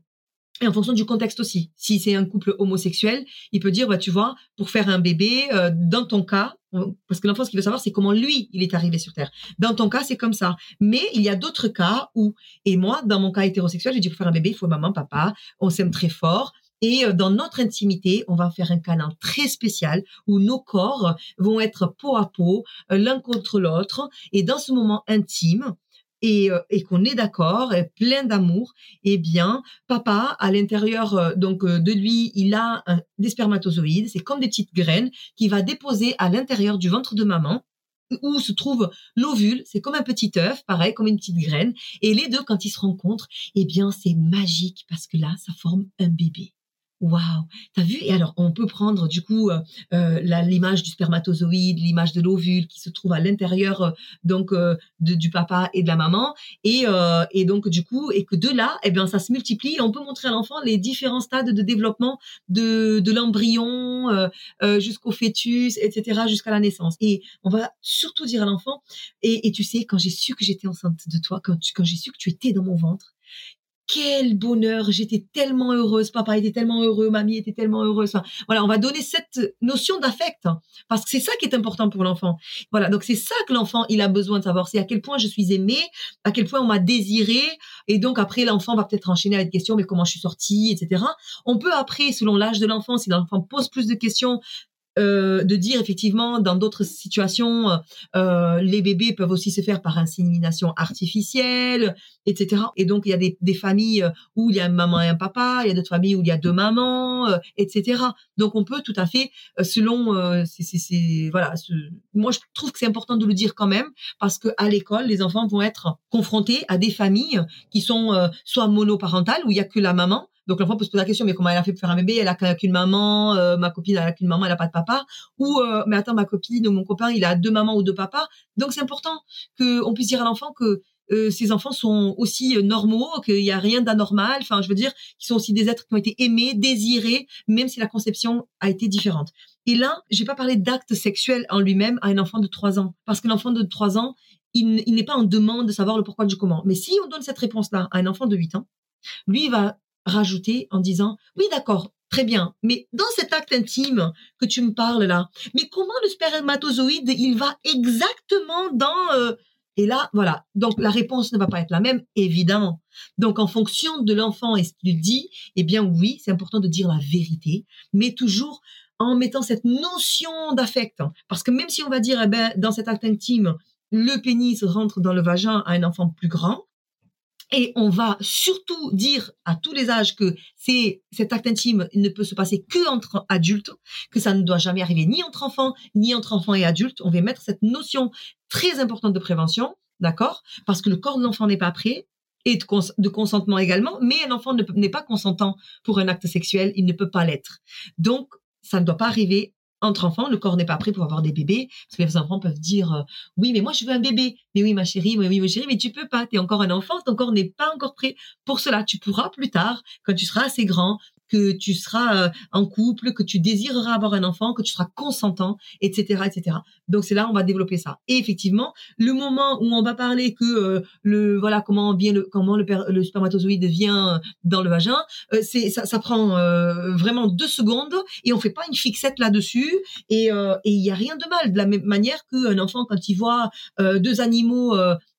et en fonction du contexte aussi. Si c'est un couple homosexuel, il peut dire bah tu vois pour faire un bébé euh, dans ton cas parce que l'enfant ce qu'il veut savoir c'est comment lui il est arrivé sur terre. Dans ton cas c'est comme ça. Mais il y a d'autres cas où et moi dans mon cas hétérosexuel j'ai dit pour faire un bébé il faut maman papa on s'aime très fort et euh, dans notre intimité, on va faire un câlin très spécial où nos corps vont être peau à peau, euh, l'un contre l'autre. Et dans ce moment intime, et, euh, et qu'on est d'accord, plein d'amour, eh bien, papa, à l'intérieur donc de lui, il a des spermatozoïdes, c'est comme des petites graines qu'il va déposer à l'intérieur du ventre de maman où se trouve l'ovule, c'est comme un petit œuf, pareil, comme une petite graine, et les deux, quand ils se rencontrent, eh bien, c'est magique parce que là, ça forme un bébé. Waouh, t'as vu? Et alors, on peut prendre du coup euh, euh l'image du spermatozoïde, l'image de l'ovule qui se trouve à l'intérieur euh, donc euh, de, du papa et de la maman, et, et donc du coup, et que de là, eh bien, ça se multiplie. On peut montrer à l'enfant les différents stades de développement de, de l'embryon jusqu'au fœtus, etc., jusqu'à la naissance. Et on va surtout dire à l'enfant. Et, et tu sais, quand j'ai su que j'étais enceinte de toi, quand, quand j'ai su que tu étais dans mon ventre, quel bonheur, j'étais tellement heureuse, papa était tellement heureux, mamie était tellement heureuse. voilà, on va donner cette notion d'affect hein, parce que c'est ça qui est important pour l'enfant. Voilà, donc c'est ça que l'enfant il a besoin de savoir, c'est à quel point je suis aimée, à quel point on m'a désiré, et donc après l'enfant va peut-être enchaîner avec des questions, mais comment je suis sortie, etc. On peut après, selon l'âge de l'enfant, si l'enfant pose plus de questions, euh, de dire effectivement dans d'autres situations, euh, les bébés peuvent aussi se faire par insémination artificielle, etc. Et donc il y a des, des, familles où il y a une maman et un papa, il y a d'autres familles où il y a deux mamans, euh, etc. Donc on peut tout à fait, euh, selon, euh, c'est voilà, moi je trouve que c'est important de le dire quand même parce que à l'école les enfants vont être confrontés à des familles qui sont soit monoparentales où il y a que la maman donc l'enfant peut se poser la question, mais comment elle a fait pour faire un bébé? Elle a qu'une maman, euh, ma copine elle a qu'une maman, elle a pas de papa. Ou euh, mais attends, ma copine ou mon copain, il a deux mamans ou deux papas. Donc c'est important que on puisse dire à l'enfant que euh, ces enfants sont aussi normaux, qu'il n'y a rien d'anormal. Enfin, je veux dire, qu'ils sont aussi des êtres qui ont été aimés, désirés, même si la conception a été différente. Et là, j'ai pas parlé d'acte sexuel en lui-même à un enfant de trois ans, parce que l'enfant de trois ans, il, il n'est pas en demande de savoir le pourquoi du comment. Mais si on donne cette réponse-là à un enfant de 8 ans, lui, il va rajouter en disant oui d'accord très bien mais dans cet acte intime que tu me parles là mais comment le spermatozoïde il va exactement dans euh, et là voilà. Donc la réponse ne va pas être la même évidemment. Donc en fonction de l'enfant et ce qu'il dit eh bien oui c'est important de dire la vérité mais toujours en mettant cette notion d'affect parce que même si on va dire eh ben dans cet acte intime le pénis rentre dans le vagin à un enfant plus grand et on va surtout dire à tous les âges que c'est cet acte intime ne peut se passer que entre adultes, que ça ne doit jamais arriver ni entre enfants, ni entre enfants et adultes. On va mettre cette notion très importante de prévention, d'accord? Parce que le corps de l'enfant n'est pas prêt et de, de, consentement également, mais un enfant n'est pas consentant pour un acte sexuel, il ne peut pas l'être. Donc, ça ne doit pas arriver entre enfants, le corps n'est pas prêt pour avoir des bébés, parce que les enfants peuvent dire euh, oui, mais moi je veux un bébé, mais oui ma chérie, oui, oui ma chérie, mais tu peux pas, tu es encore un enfant, ton corps n'est pas encore prêt pour cela. Tu pourras plus tard, quand tu seras assez grand, que tu seras euh, en couple, que tu désireras avoir un enfant, que tu seras consentant, etc., etc. Donc c'est là on va développer ça. Et effectivement, le moment où on va parler que euh, le voilà comment vient le comment le, le spermatozoïde vient dans le vagin, euh, c'est ça, ça prend vraiment deux secondes et on fait pas une fixette là-dessus et il y a rien de mal. De la même manière qu'un enfant quand il voit deux animaux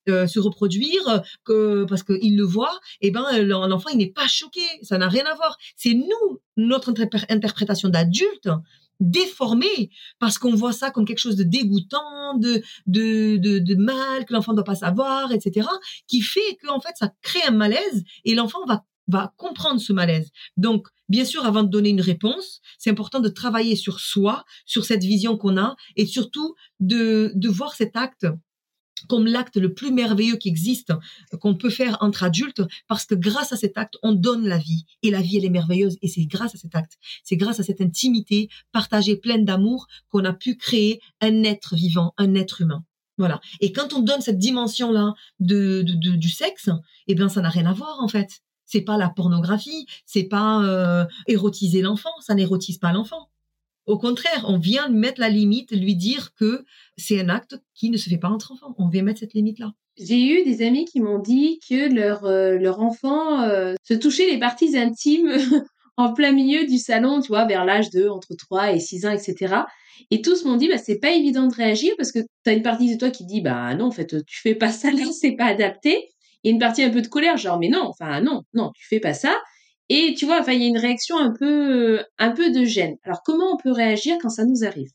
euh, se reproduire que parce qu'il le voit et eh ben l'enfant il n'est pas choqué ça n'a rien à voir c'est nous notre interprétation d'adulte déformée parce qu'on voit ça comme quelque chose de dégoûtant de de de, mal que l'enfant ne doit pas savoir etc qui fait que en fait ça crée un malaise et l'enfant va va comprendre ce malaise. Donc, bien sûr, avant de donner une réponse, c'est important de travailler sur soi, sur cette vision qu'on a, et surtout de, de voir cet acte comme l'acte le plus merveilleux qui existe, qu'on peut faire entre adultes, parce que grâce à cet acte, on donne la vie. Et la vie, elle est merveilleuse. Et c'est grâce à cet acte, c'est grâce à cette intimité partagée, pleine d'amour, qu'on a pu créer un être vivant, un être humain. Voilà. Et quand on donne cette dimension-là de, du sexe, eh bien, ça n'a rien à voir, en fait. C'est pas la pornographie, c'est pas euh, érotiser l'enfant, ça n'érotise pas l'enfant. Au contraire, on vient mettre la limite, lui dire que c'est un acte qui ne se fait pas entre enfants. On vient mettre cette limite-là. J'ai eu des amis qui m'ont dit que leur, euh, leur enfant euh, se touchait les parties intimes en plein milieu du salon, tu vois, vers l'âge de entre 3 et 6 ans, etc. Et tous m'ont dit, bah, c'est pas évident de réagir parce que tu as une partie de toi qui dit, bah non, en fait, tu fais pas ça là, c'est pas adapté. Et une partie un peu de colère, genre, mais non, enfin, non, non, tu fais pas ça. Et tu vois, il y a une réaction un peu, un peu de gêne. Alors, comment on peut réagir quand ça nous arrive?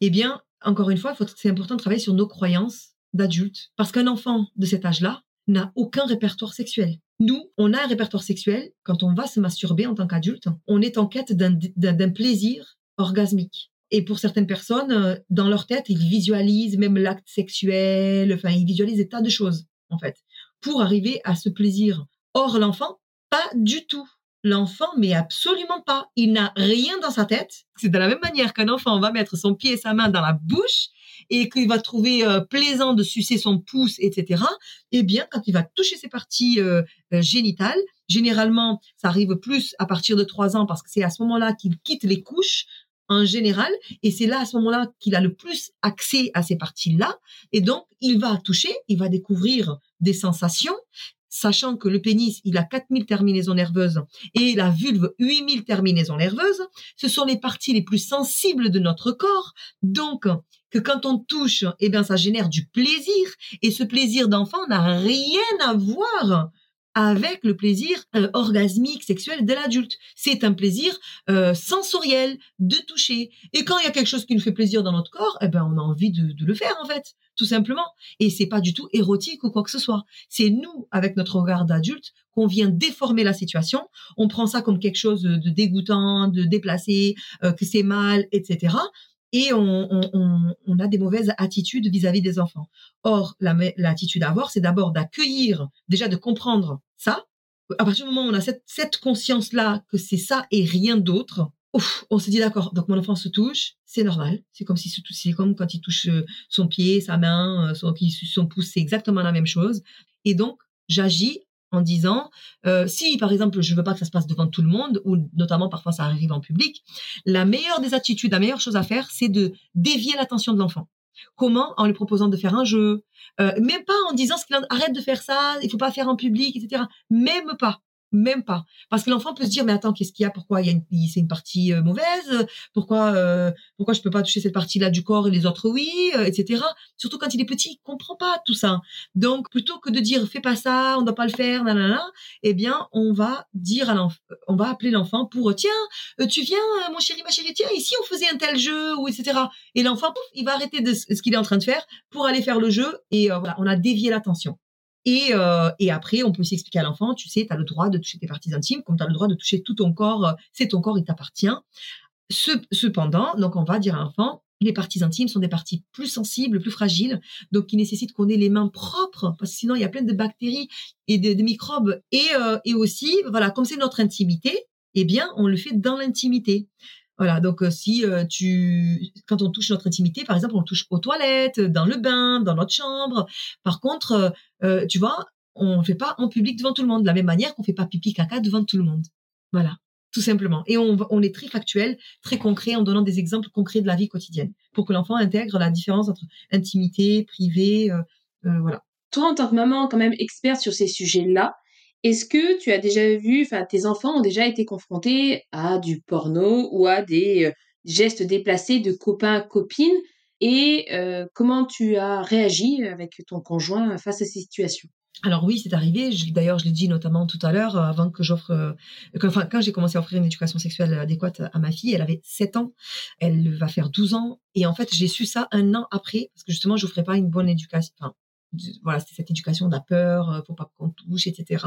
Eh bien, encore une fois, c'est important de travailler sur nos croyances d'adultes. Parce qu'un enfant de cet âge-là n'a aucun répertoire sexuel. Nous, on a un répertoire sexuel. Quand on va se masturber en tant qu'adulte, on est en quête d'un plaisir orgasmique. Et pour certaines personnes, euh, dans leur tête, ils visualisent même l'acte sexuel, enfin, ils visualisent des tas de choses, en fait, pour arriver à ce plaisir. Or, l'enfant, pas du tout. L'enfant, mais absolument pas. Il n'a rien dans sa tête. C'est de la même manière qu'un enfant va mettre son pied et sa main dans la bouche et qu'il va trouver euh, plaisant de sucer son pouce, etc. Eh bien, quand il va toucher ses parties euh, euh, génitales, généralement, ça arrive plus à partir de trois ans parce que c'est à ce moment-là qu'il quitte les couches en général, et c'est là à ce moment-là qu'il a le plus accès à ces parties-là, et donc il va toucher, il va découvrir des sensations, sachant que le pénis, il a 4000 terminaisons nerveuses et la vulve 8000 terminaisons nerveuses, ce sont les parties les plus sensibles de notre corps. Donc, que quand on touche, eh bien, ça génère du plaisir. Et ce plaisir d'enfant n'a rien à voir avec le plaisir euh, orgasmique sexuel de l'adulte. C'est un plaisir euh, sensoriel de toucher. Et quand il y a quelque chose qui nous fait plaisir dans notre corps, eh ben on a envie de, de le faire en fait, tout simplement. Et c'est pas du tout érotique ou quoi que ce soit. C'est nous, avec notre regard d'adulte, qu'on vient déformer la situation. On prend ça comme quelque chose de dégoûtant, de déplacé, euh, que c'est mal, etc et on, on, a des mauvaises attitudes vis-à-vis des enfants. Or, l'attitude à avoir, c'est d'abord d'accueillir, déjà de comprendre ça. À partir du moment où on a cette, cette conscience-là que c'est ça et rien d'autre, on se dit d'accord. Donc mon enfant se touche, c'est normal. C'est comme si c'est comme quand il touche euh, son pied, sa main, euh, son, son pouce, c'est exactement la même chose. Et donc j'agis en disant euh, si par exemple je veux pas que ça se passe devant tout le monde ou notamment parfois ça arrive en public, la meilleure des attitudes, la meilleure chose à faire, c'est de dévier l'attention de l'enfant. Comment? En lui proposant de faire un jeu, même pas en disant arrête de faire ça, il faut pas faire en public, etc. Même pas même pas. Parce que l'enfant peut se dire, mais attends, qu'est-ce qu'il y a? Pourquoi il y a une, c'est une partie euh, mauvaise? Pourquoi, euh, pourquoi je peux pas toucher cette partie-là du corps et les autres oui, euh, etc. Surtout quand il est petit, il comprend pas tout ça. Donc, plutôt que de dire, fais pas ça, on doit pas le faire, nanana, eh bien, on va dire à l'enfant, on va appeler l'enfant pour, tiens, tu viens, mon chéri, ma chérie, tiens, ici on faisait un tel jeu ou etc. Et l'enfant, pouf, il va arrêter de ce qu'il est en train de faire pour aller faire le jeu et voilà, on a dévié l'attention. Et, euh, et après, on peut aussi expliquer à l'enfant, tu sais, tu as le droit de toucher tes parties intimes, comme tu as le droit de toucher tout ton corps, euh, c'est ton corps, il t'appartient. cependant, donc on va dire à l'enfant, les parties intimes sont des parties plus sensibles, plus fragiles, donc qui nécessitent qu'on ait les mains propres, parce que sinon il y a plein de bactéries et de, microbes. Et, euh, et aussi, voilà, comme c'est notre intimité, eh bien, on le fait dans l'intimité. Voilà, donc euh, si euh, tu, quand on touche notre intimité, par exemple, on touche aux toilettes, dans le bain, dans notre chambre. Par contre, euh, tu vois, on ne fait pas en public devant tout le monde, de la même manière qu'on fait pas pipi caca devant tout le monde. Voilà, tout simplement. Et on, on est très factuel, très concret, en donnant des exemples concrets de la vie quotidienne, pour que l'enfant intègre la différence entre intimité, privé, voilà. Toi, en tant que maman, quand même experte sur ces sujets-là, est-ce que tu as déjà vu, enfin, tes enfants ont déjà été confrontés à du porno ou à des euh, gestes déplacés de copains, copines? Et euh, comment tu as réagi avec ton conjoint face à ces situations? Alors oui, c'est arrivé. D'ailleurs, je l'ai dit notamment tout à l'heure, euh, avant que j'offre, enfin, quand j'ai commencé à offrir une éducation sexuelle adéquate à ma fille, elle avait 7 ans, elle va faire 12 ans, et en fait, j'ai su ça un an après, parce que justement, je n'offrais pas une bonne éducation, voilà, c'est cette éducation de la peur, euh, faut pas qu'on touche, etc.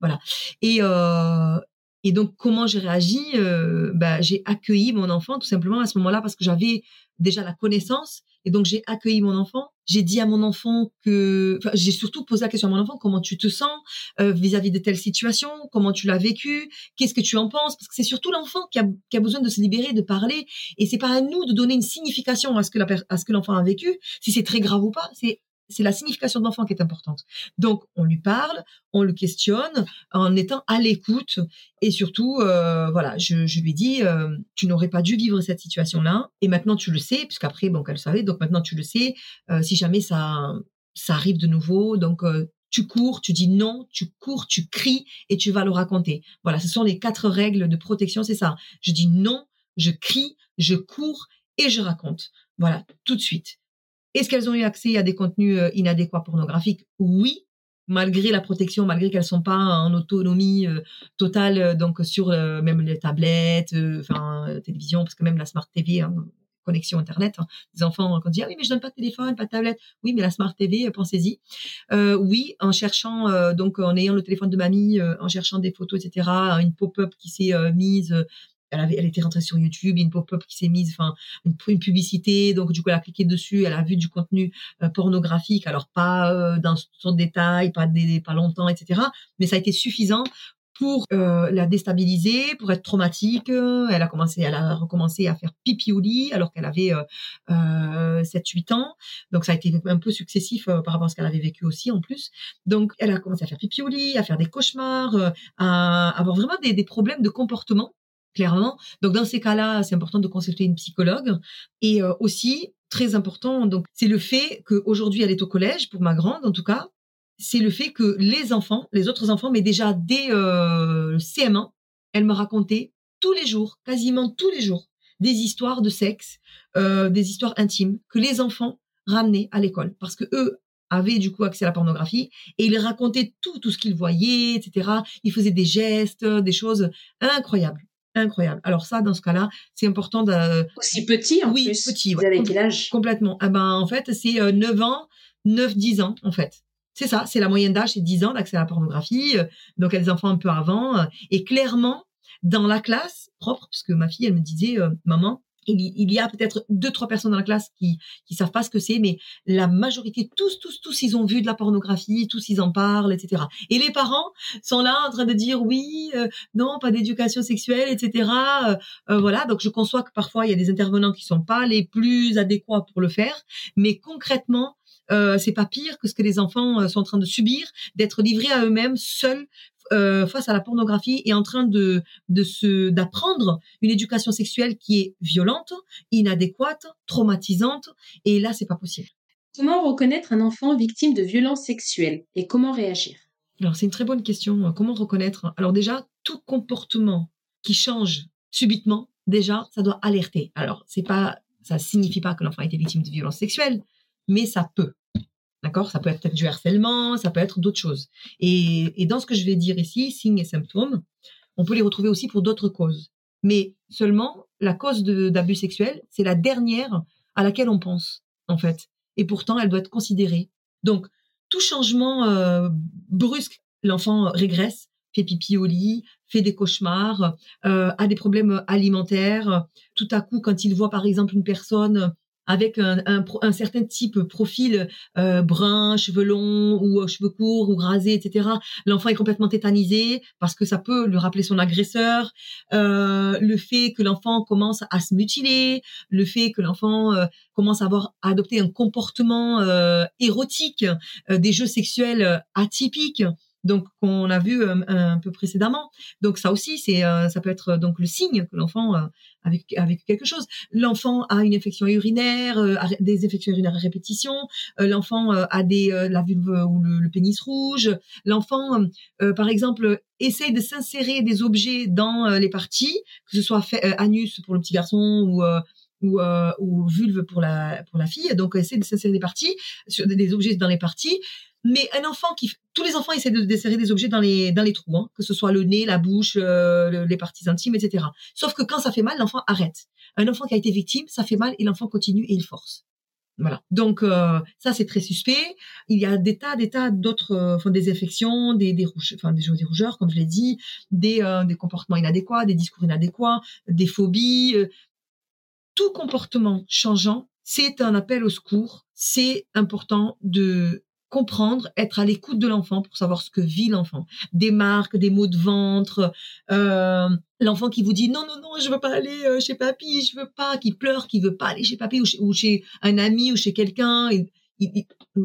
Voilà. Et euh, et donc comment j'ai réagi euh, bah, j'ai accueilli mon enfant tout simplement à ce moment-là parce que j'avais déjà la connaissance et donc j'ai accueilli mon enfant. J'ai dit à mon enfant que, j'ai surtout posé la question à mon enfant comment tu te sens euh, vis-à-vis de telle situation, comment tu l'as vécu, qu'est-ce que tu en penses, parce que c'est surtout l'enfant qui a, qui a besoin de se libérer, de parler, et c'est pas à nous de donner une signification à ce que la, à ce que l'enfant a vécu, si c'est très grave ou pas. C'est c'est la signification de l'enfant qui est importante. Donc, on lui parle, on le questionne en étant à l'écoute et surtout, euh, voilà, je, lui dis, euh, tu n'aurais pas dû vivre cette situation-là et maintenant tu le sais, puisqu'après, bon, qu'elle savait, donc maintenant tu le sais. Euh, si jamais ça, ça arrive de nouveau, donc tu cours, tu dis non, tu cours, tu cries et tu vas le raconter. Voilà, ce sont les quatre règles de protection, c'est ça. Je dis non, je crie, je cours et je raconte. Voilà, tout de suite. Est-ce qu'elles ont eu accès à des contenus euh, inadéquats pornographiques? Oui, malgré la protection, malgré qu'elles sont pas en autonomie euh, totale, euh, donc sur même les tablettes, enfin télévision, parce que même la smart TV, hein, connexion internet, hein, les enfants quand on dit ah oui mais je donne pas de téléphone, pas de tablette, oui mais la smart TV, pensez-y. oui, en cherchant donc en ayant le téléphone de mamie, en cherchant des photos, etc. Une pop-up qui s'est mise elle avait, elle était rentrée sur YouTube, une pop-up qui s'est mise, enfin, une, une, publicité, donc du coup, elle a cliqué dessus, elle a vu du contenu euh, pornographique, alors pas euh, dans son détail, pas des, pas longtemps, etc. Mais ça a été suffisant pour euh, la déstabiliser, pour être traumatique. Elle a commencé, elle a recommencé à faire pipi au lit alors qu'elle avait euh, 7-8 ans. Donc ça a été un peu successif par rapport à ce qu'elle avait vécu aussi en plus. Donc elle a commencé à faire pipi au lit, à faire des cauchemars, à avoir vraiment des, des problèmes de comportement Donc dans ces cas-là, c'est important de consulter une psychologue. Et euh, aussi, très important, donc c'est le fait qu'aujourd'hui elle est au collège, pour ma grande en tout cas, c'est le fait que les enfants, les autres enfants, mais déjà dès euh, le CM1, elle me racontait tous les jours, quasiment tous les jours, des histoires de sexe, euh, des histoires intimes que les enfants ramenaient à l'école, parce que eux, avait du coup accès à la pornographie et il racontait tout, tout ce qu'il voyait, etc. Il faisait des gestes, des choses incroyables. Incroyable. Alors ça, dans ce cas-là, c'est important de... Aussi petit en oui, plus. petit. Vous ouais. avez quel âge? Complètement. Ah ben, en fait, c'est euh, 9 ans, 9-10 ans, en fait. C'est ça, c'est la moyenne d'âge, c'est 10 ans d'accès à la pornographie. euh, Donc, y a des enfants un peu avant. euh, Et clairement, dans la classe propre, puisque ma fille, elle me disait, euh, maman, il y, a peut-être deux, trois personnes dans la classe qui qui savent pas ce que c'est, mais la majorité, tous, tous, tous, ils ont vu de la pornographie, tous, ils en parlent, etc. Et les parents sont là en train de dire oui, euh, non, pas d'éducation sexuelle, etc. Euh, euh, voilà, donc je conçois que parfois il y a des intervenants qui sont pas les plus adéquats pour le faire, mais concrètement, euh, c'est pas pire que ce que les enfants euh, sont en train de subir, d'être livrés à eux-mêmes, seuls euh, face à la pornographie et en train de de se d'apprendre une éducation sexuelle qui est violente, inadéquate, traumatisante, et là c'est pas possible. Comment reconnaître un enfant victime de violences sexuelles et comment réagir? Alors c'est une très bonne question. Comment reconnaître? Alors déjà tout comportement qui change subitement, déjà ça doit alerter. Alors c'est pas ça signifie pas que l'enfant a été victime de violences sexuelles, mais ça peut. D'accord? Ça peut être du harcèlement, ça peut être d'autres choses. Et, et dans ce que je vais dire ici, signes et symptômes, on peut les retrouver aussi pour d'autres causes. Mais seulement, la cause d'abus sexuels, c'est la dernière à laquelle on pense, en fait. Et pourtant, elle doit être considérée. Donc, tout changement euh, brusque, l'enfant régresse, fait pipi au lit, fait des cauchemars, euh, a des problèmes alimentaires. Tout à coup, quand il voit par exemple une personne avec un, un, un certain type profil euh, brun, cheveux longs ou euh, cheveux courts ou rasés, etc. L'enfant est complètement tétanisé parce que ça peut lui rappeler son agresseur. Euh, le fait que l'enfant commence à se mutiler, le fait que l'enfant euh, commence à avoir à adopter un comportement euh, érotique, euh, des jeux sexuels atypiques. Donc qu'on a vu euh, un peu précédemment. Donc ça aussi, c'est euh, ça peut être euh, donc le signe que l'enfant euh, avec avec quelque chose. L'enfant a une infection urinaire, euh, a des infections urinaires à répétition. Euh, L'enfant a des la vulve ou le, le pénis rouge. L'enfant, par exemple, essaye de s'insérer des objets dans les parties, que ce soit fait, anus pour le petit garçon ou ou, ou vulve pour la pour la fille. Donc essaie de s'insérer des parties sur des objets dans les parties. Mais un enfant qui, tous les enfants essaient de d'insérer des objets dans les dans les trous, hein, que ce soit le nez, la bouche, euh, le- les parties intimes, etc. Sauf que quand ça fait mal, l'enfant arrête. Un enfant qui a été victime, ça fait mal et l'enfant continue et il force. Voilà. Donc euh, ça c'est très suspect. Il y a des tas, des tas d'autres, euh, des infections, des des rouges, enfin des, des rougeurs comme je l'ai dit, des euh, des comportements inadéquats, des discours inadéquats, des phobies. euh. tout comportement changeant, c'est un appel au secours. C'est important de comprendre, être à l'écoute de l'enfant pour savoir ce que vit l'enfant. Des marques, des maux de ventre, euh, l'enfant qui vous dit non non non je veux pas aller euh, chez papy, je veux pas, qui pleure, qui veut pas aller chez papy ou chez, ou chez un ami ou chez quelqu'un.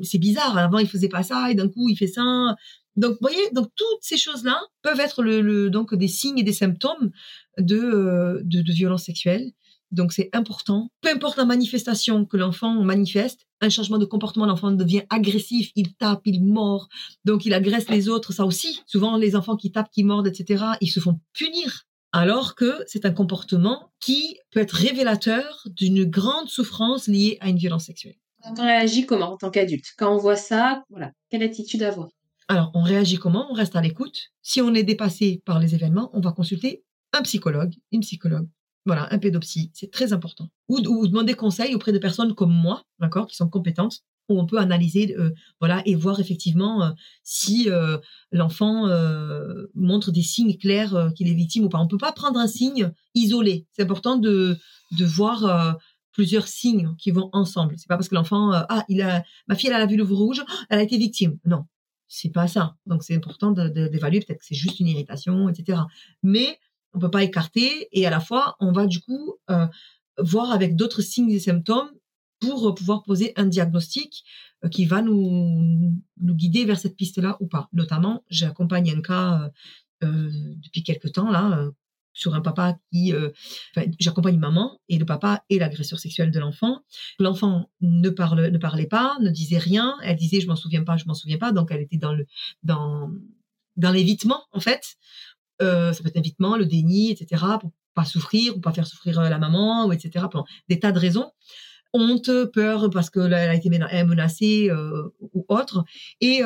C'est bizarre. Avant il faisait pas ça et d'un coup il fait ça. Donc vous voyez, donc toutes ces choses-là peuvent être le, le- donc des signes et des symptômes de euh, de, de violence sexuelle. Donc c'est important. Peu importe la manifestation que l'enfant manifeste, un changement de comportement, l'enfant devient agressif, il tape, il mord, donc il agresse les autres. Ça aussi, souvent les enfants qui tapent, qui mordent, etc., ils se font punir. Alors que c'est un comportement qui peut être révélateur d'une grande souffrance liée à une violence sexuelle. On réagit comment en tant qu'adulte? Quand on voit ça, voilà, quelle attitude avoir? Alors, on réagit comment? On reste à l'écoute. Si on est dépassé par les événements, on va consulter un psychologue, une psychologue. Voilà, un pédopsie, c'est très important. Ou, demander conseil auprès de personnes comme moi, d'accord, qui sont compétentes, où on peut analyser, euh, voilà, et voir effectivement euh, si euh, l'enfant montre des signes clairs qu'il est victime ou pas. On peut pas prendre un signe isolé. C'est important de de voir plusieurs signes qui vont ensemble. C'est pas parce que l'enfant, ah, il a, ma fille elle a la vulve rouge, elle a été victime. Non, c'est pas ça. Donc c'est important d'évaluer. Peut-être que c'est juste une irritation, etc. Mais on peut pas écarter et à la fois on va du coup euh, voir avec d'autres signes et symptômes pour euh, pouvoir poser un diagnostic euh, qui va nous, guider vers cette piste-là ou pas. Notamment, j'accompagne un cas depuis quelque temps là sur un papa qui, j'accompagne maman et le papa est l'agresseur sexuel de l'enfant. L'enfant ne parle, ne parlait pas, ne disait rien. Elle disait je m'en souviens pas, je m'en souviens pas. Donc elle était dans le, dans, dans l'évitement en fait. Euh, ça peut être l'évitement, le déni, etc. Pour pas souffrir ou pas faire souffrir euh, la maman ou etc. Pour des tas de raisons. honte, peur parce que elle a été menacée ou autre. Et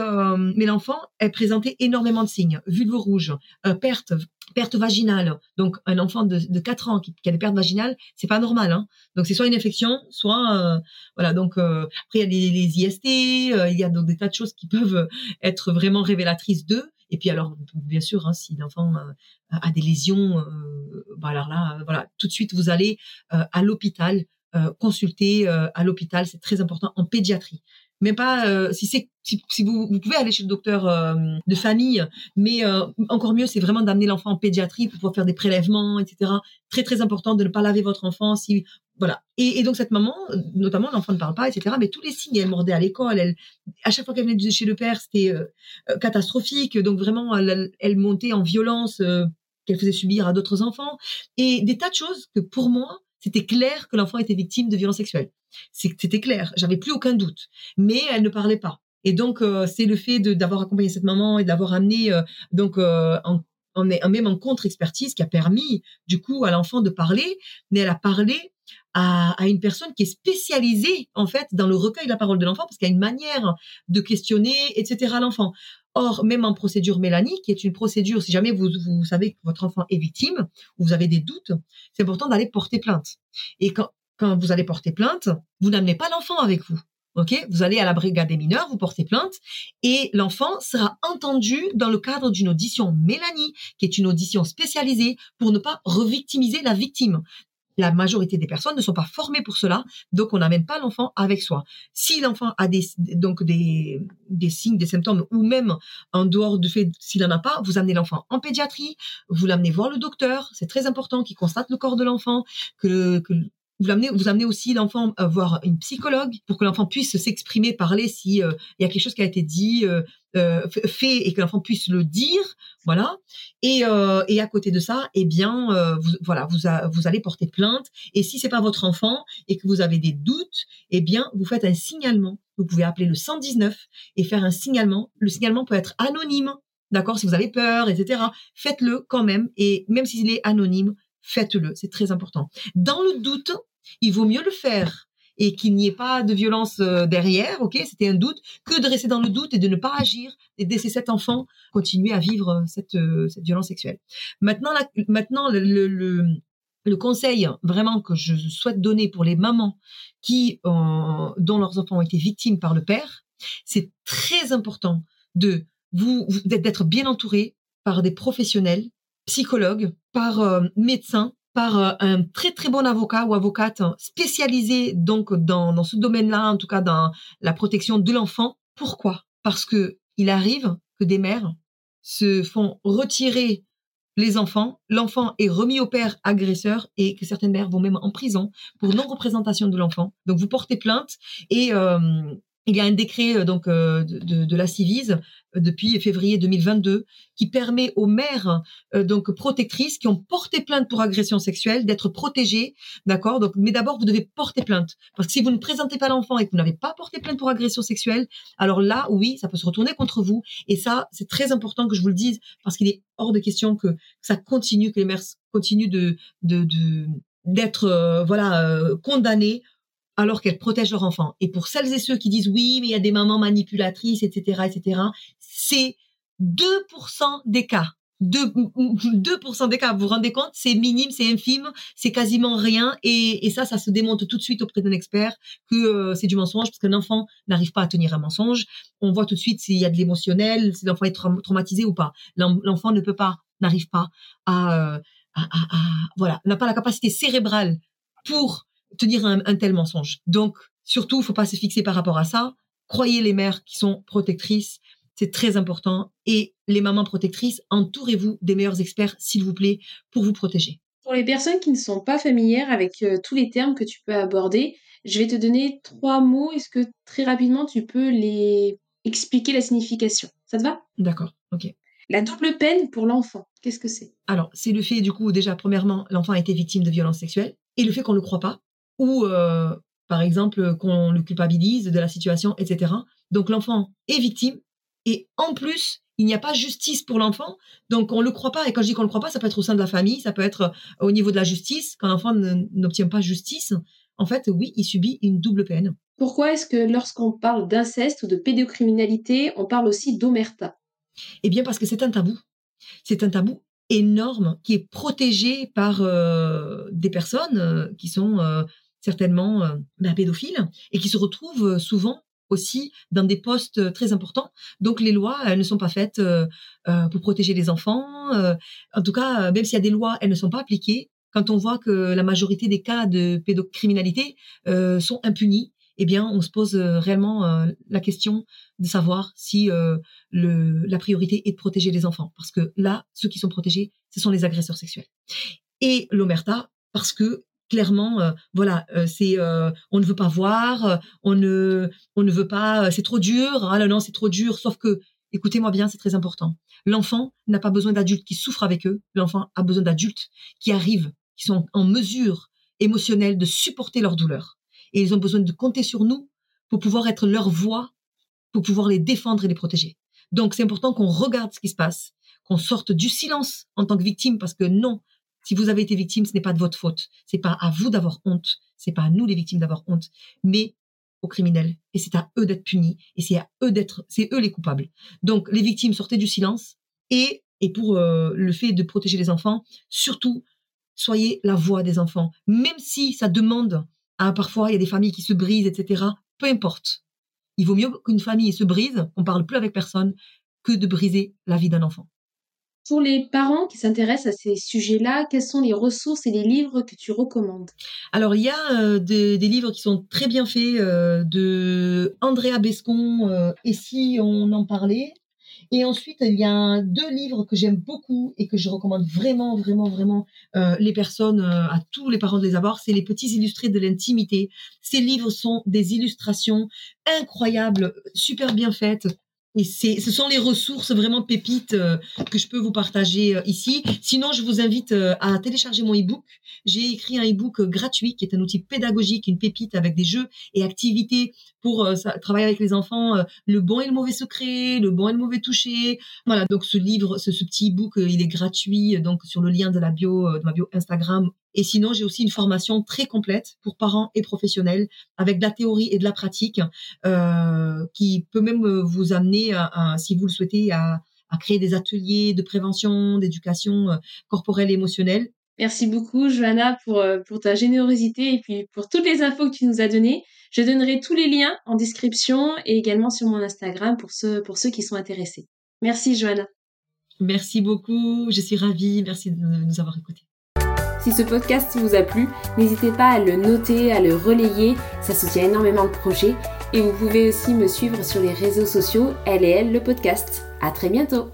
mais l'enfant est présenté énormément de signes vulve rouge, perte perte vaginale. Donc, un enfant de, de 4 ans qui, a des pertes vaginales, c'est pas normal. Hein. Donc, c'est soit une infection, soit euh, voilà. Donc, euh, après il y a les, les IST, euh, il y a donc des tas de choses qui peuvent être vraiment révélatrices d'eux. Et puis alors, bien sûr, hein, si l'enfant a des lésions, bah alors là, voilà, tout de suite vous allez à l'hôpital consulter à l'hôpital, c'est très important en pédiatrie mais pas euh, si c'est si, vous, pouvez aller chez le docteur euh, de famille, mais euh, encore mieux c'est vraiment d'amener l'enfant en pédiatrie pour pouvoir faire des prélèvements, etc. Très très important de ne pas laver votre enfant si voilà. Et, et donc cette maman, notamment l'enfant ne parle pas, etc. Mais tous les signes, elle mordait à l'école, elle à chaque fois qu'elle venait chez le père c'était catastrophique, donc vraiment elle, elle montait en violence qu'elle faisait subir à d'autres enfants et des tas de choses que pour moi c'était clair que l'enfant était victime de violences sexuelles. C'était clair, j'avais plus aucun doute. Mais elle ne parlait pas. Et donc euh, c'est le fait d'avoir accompagné cette maman et d'avoir amené euh, donc euh, en, en, même en contre-expertise qui a permis du coup à l'enfant de parler, mais elle a parlé à, une personne qui est spécialisée en fait dans le recueil de la parole de l'enfant parce qu'il y a une manière de questionner etc l'enfant. Or, même en procédure Mélanie, qui est une procédure, si jamais vous, vous savez que votre enfant est victime, ou vous avez des doutes, c'est important d'aller porter plainte. Et quand, quand vous allez porter plainte, vous n'amenez pas l'enfant avec vous. Ok, vous allez à la brigade des mineurs, vous portez plainte et l'enfant sera entendu dans le cadre d'une audition Mélanie, qui est une audition spécialisée pour ne pas revictimiser la victime la majorité des personnes ne sont pas formées pour cela, donc on n'amène pas l'enfant avec soi. Si l'enfant a des, donc des, des signes, des symptômes, ou même en dehors du fait s'il n'en a pas, vous amenez l'enfant en pédiatrie, vous l'amenez voir le docteur, c'est très important qu'il constate le corps de l'enfant, que, que vous amenez, vous amenez aussi l'enfant à voir une psychologue pour que l'enfant puisse s'exprimer, parler si euh, il y a quelque chose qui a été dit, euh, euh, fait et que l'enfant puisse le dire, voilà. Et, et à côté de ça, eh bien, vous, voilà, vous, vous allez porter plainte. Et si c'est pas votre enfant et que vous avez des doutes, eh bien, vous faites un signalement. Vous pouvez appeler le 119 et faire un signalement. Le signalement peut être anonyme, d'accord, si vous avez peur, etc. Faites-le quand même. Et même s'il est anonyme, faites-le, c'est très important. Dans le doute, il vaut mieux le faire et qu'il n'y ait pas de violence euh, derrière, ok, c'était un doute, que de rester dans le doute et de ne pas agir et de laisser cet enfant continuer à vivre euh, cette, euh, cette violence sexuelle. Maintenant, maintenant le, conseil vraiment que je souhaite donner pour les mamans qui dont leurs enfants ont été victimes par le père, c'est très important de vous d'être bien entouré par des professionnels, psychologues, par médecins par euh, un très très bon avocat ou avocate spécialisé donc dans, dans ce domaine-là, en tout cas dans la protection de l'enfant. Pourquoi? Parce que il arrive que des mères se font retirer les enfants, l'enfant est remis au père agresseur et que certaines mères vont même en prison pour non-représentation de l'enfant. Donc vous portez plainte et euh, il y a un décret euh, donc euh, de, de, la Civise euh, depuis février 2022 qui permet aux mères donc protectrices qui ont porté plainte pour agression sexuelle d'être protégées, d'accord? Donc, mais d'abord vous devez porter plainte parce que si vous ne présentez pas l'enfant et que vous n'avez pas porté plainte pour agression sexuelle, alors là, oui, ça peut se retourner contre vous. Et ça, c'est très important que je vous le dise parce qu'il est hors de question que ça continue, que les mères continuent de de d'être voilà condamnées alors qu'elles protègent leur enfant. Et pour celles et ceux qui disent oui, mais il y a des mamans manipulatrices, etc., etc., c'est 2% des cas. 2, 2% des cas, vous vous rendez compte? C'est minime, c'est infime, c'est quasiment rien. Et, ça, ça se démonte tout de suite auprès d'un expert que euh, c'est du mensonge parce qu'un enfant n'arrive pas à tenir un mensonge. On voit tout de suite s'il y a de l'émotionnel, si l'enfant est traumatisé ou pas. L'enfant ne peut pas, n'arrive pas euh, à voilà, n'a pas la capacité cérébrale pour tenir un, un tel mensonge. Donc, surtout, il faut pas se fixer par rapport à ça. Croyez les mères qui sont protectrices, c'est très important. Et les mamans protectrices, entourez-vous des meilleurs experts, s'il vous plaît, pour vous protéger. Pour les personnes qui ne sont pas familières avec euh, tous les termes que tu peux aborder, je vais te donner trois mots. Est-ce que très rapidement tu peux les expliquer la signification? Ça te va? D'accord, ok. La double peine pour l'enfant, qu'est-ce que c'est? Alors, c'est le fait, du coup, déjà, premièrement, l'enfant a été victime de violences sexuelles et le fait qu'on ne le croit pas ou euh, par exemple qu'on le culpabilise de la situation, etc. Donc l'enfant est victime et en plus il n'y a pas justice pour l'enfant, donc on le croit pas. Et quand je dis qu'on le croit pas, ça peut être au sein de la famille, ça peut être euh, au niveau de la justice. Quand l'enfant n'obtient pas justice, en fait, oui, il subit une double peine. Pourquoi est-ce que lorsqu'on parle d'inceste ou de pédocriminalité, on parle aussi d'omerta? Eh bien, parce que c'est un tabou. C'est un tabou énorme qui est protégé par euh, des personnes euh, qui sont euh, certainement ben, pédophiles et qui se retrouvent souvent aussi dans des postes très importants. Donc les lois, elles ne sont pas faites pour protéger les enfants. en tout cas, même s'il y a des lois, elles ne sont pas appliquées. Quand on voit que la majorité des cas de pédocriminalité sont impunis, eh bien, on se pose réellement la question de savoir si la priorité est de protéger les enfants, parce que là, ceux qui sont protégés, ce sont les agresseurs sexuels. Et l'omerta, parce que clairement, euh, voilà, euh, c'est, euh, on ne veut pas voir, on ne, on ne veut pas, c'est trop dur, ah non, non, c'est trop dur. Sauf que, écoutez-moi bien, c'est très important. L'enfant n'a pas besoin d'adultes qui souffrent avec eux. L'enfant a besoin d'adultes qui arrivent, qui sont en mesure émotionnelle de supporter leur douleur. Et ils ont besoin de compter sur nous pour pouvoir être leur voix, pour pouvoir les défendre et les protéger. Donc, c'est important qu'on regarde ce qui se passe, qu'on sorte du silence en tant que victime, parce que non, si vous avez été victime, ce n'est pas de votre faute. C'est pas à vous d'avoir honte. C'est pas à nous les victimes d'avoir honte, mais aux criminels. Et c'est à eux d'être punis. Et c'est à eux d'être, c'est eux les coupables. Donc les victimes sortez du silence et pour euh, le fait de protéger les enfants, surtout soyez la voix des enfants, même si ça demande. à parfois, il y a des familles qui se brisent, etc. Peu importe. Il vaut mieux qu'une famille se brise, on parle plus avec personne, que de briser la vie d'un enfant. Pour les parents qui s'intéressent à ces sujets-là, quelles sont les ressources et les livres que tu recommandes? Alors, il y a euh, des, livres qui sont très bien faits euh, de Andrea Bescon, euh, et si on en parlait. Et ensuite, il y a deux livres que j'aime beaucoup et que je recommande vraiment, vraiment, vraiment les personnes, à tous les parents de les avoir. C'est les petits illustrés de l'intimité. Ces livres sont des illustrations incroyables, super bien faites, et ce sont les ressources vraiment pépites euh, que je peux vous partager euh, ici. Sinon, je vous invite euh, à télécharger mon e-book. J'ai écrit un e-book gratuit qui est un outil pédagogique, une pépite avec des jeux et activités pour travailler avec les enfants. le bon et le mauvais secret, le bon et le mauvais toucher. Voilà. Donc ce livre, ce, ce petit e-book, il est gratuit. Donc sur le lien de la bio, de ma bio Instagram et sinon, j'ai aussi une formation très complète pour parents et professionnels avec de la théorie et de la pratique euh, qui peut même euh, vous amener, à, si vous le souhaitez, à, créer des ateliers de prévention, d'éducation euh, corporelle et émotionnelle. Merci beaucoup, Johanna, pour, pour ta générosité et puis pour toutes les infos que tu nous as données. Je donnerai tous les liens en description et également sur mon Instagram pour ceux, pour ceux qui sont intéressés. Merci, Johanna. Merci beaucoup. Je suis ravie. Merci de nous avoir écoutés. Si ce podcast vous a plu, n'hésitez pas à le noter, à le relayer, ça soutient énormément le projet. Et vous pouvez aussi me suivre sur les réseaux sociaux, elle le podcast. À très bientôt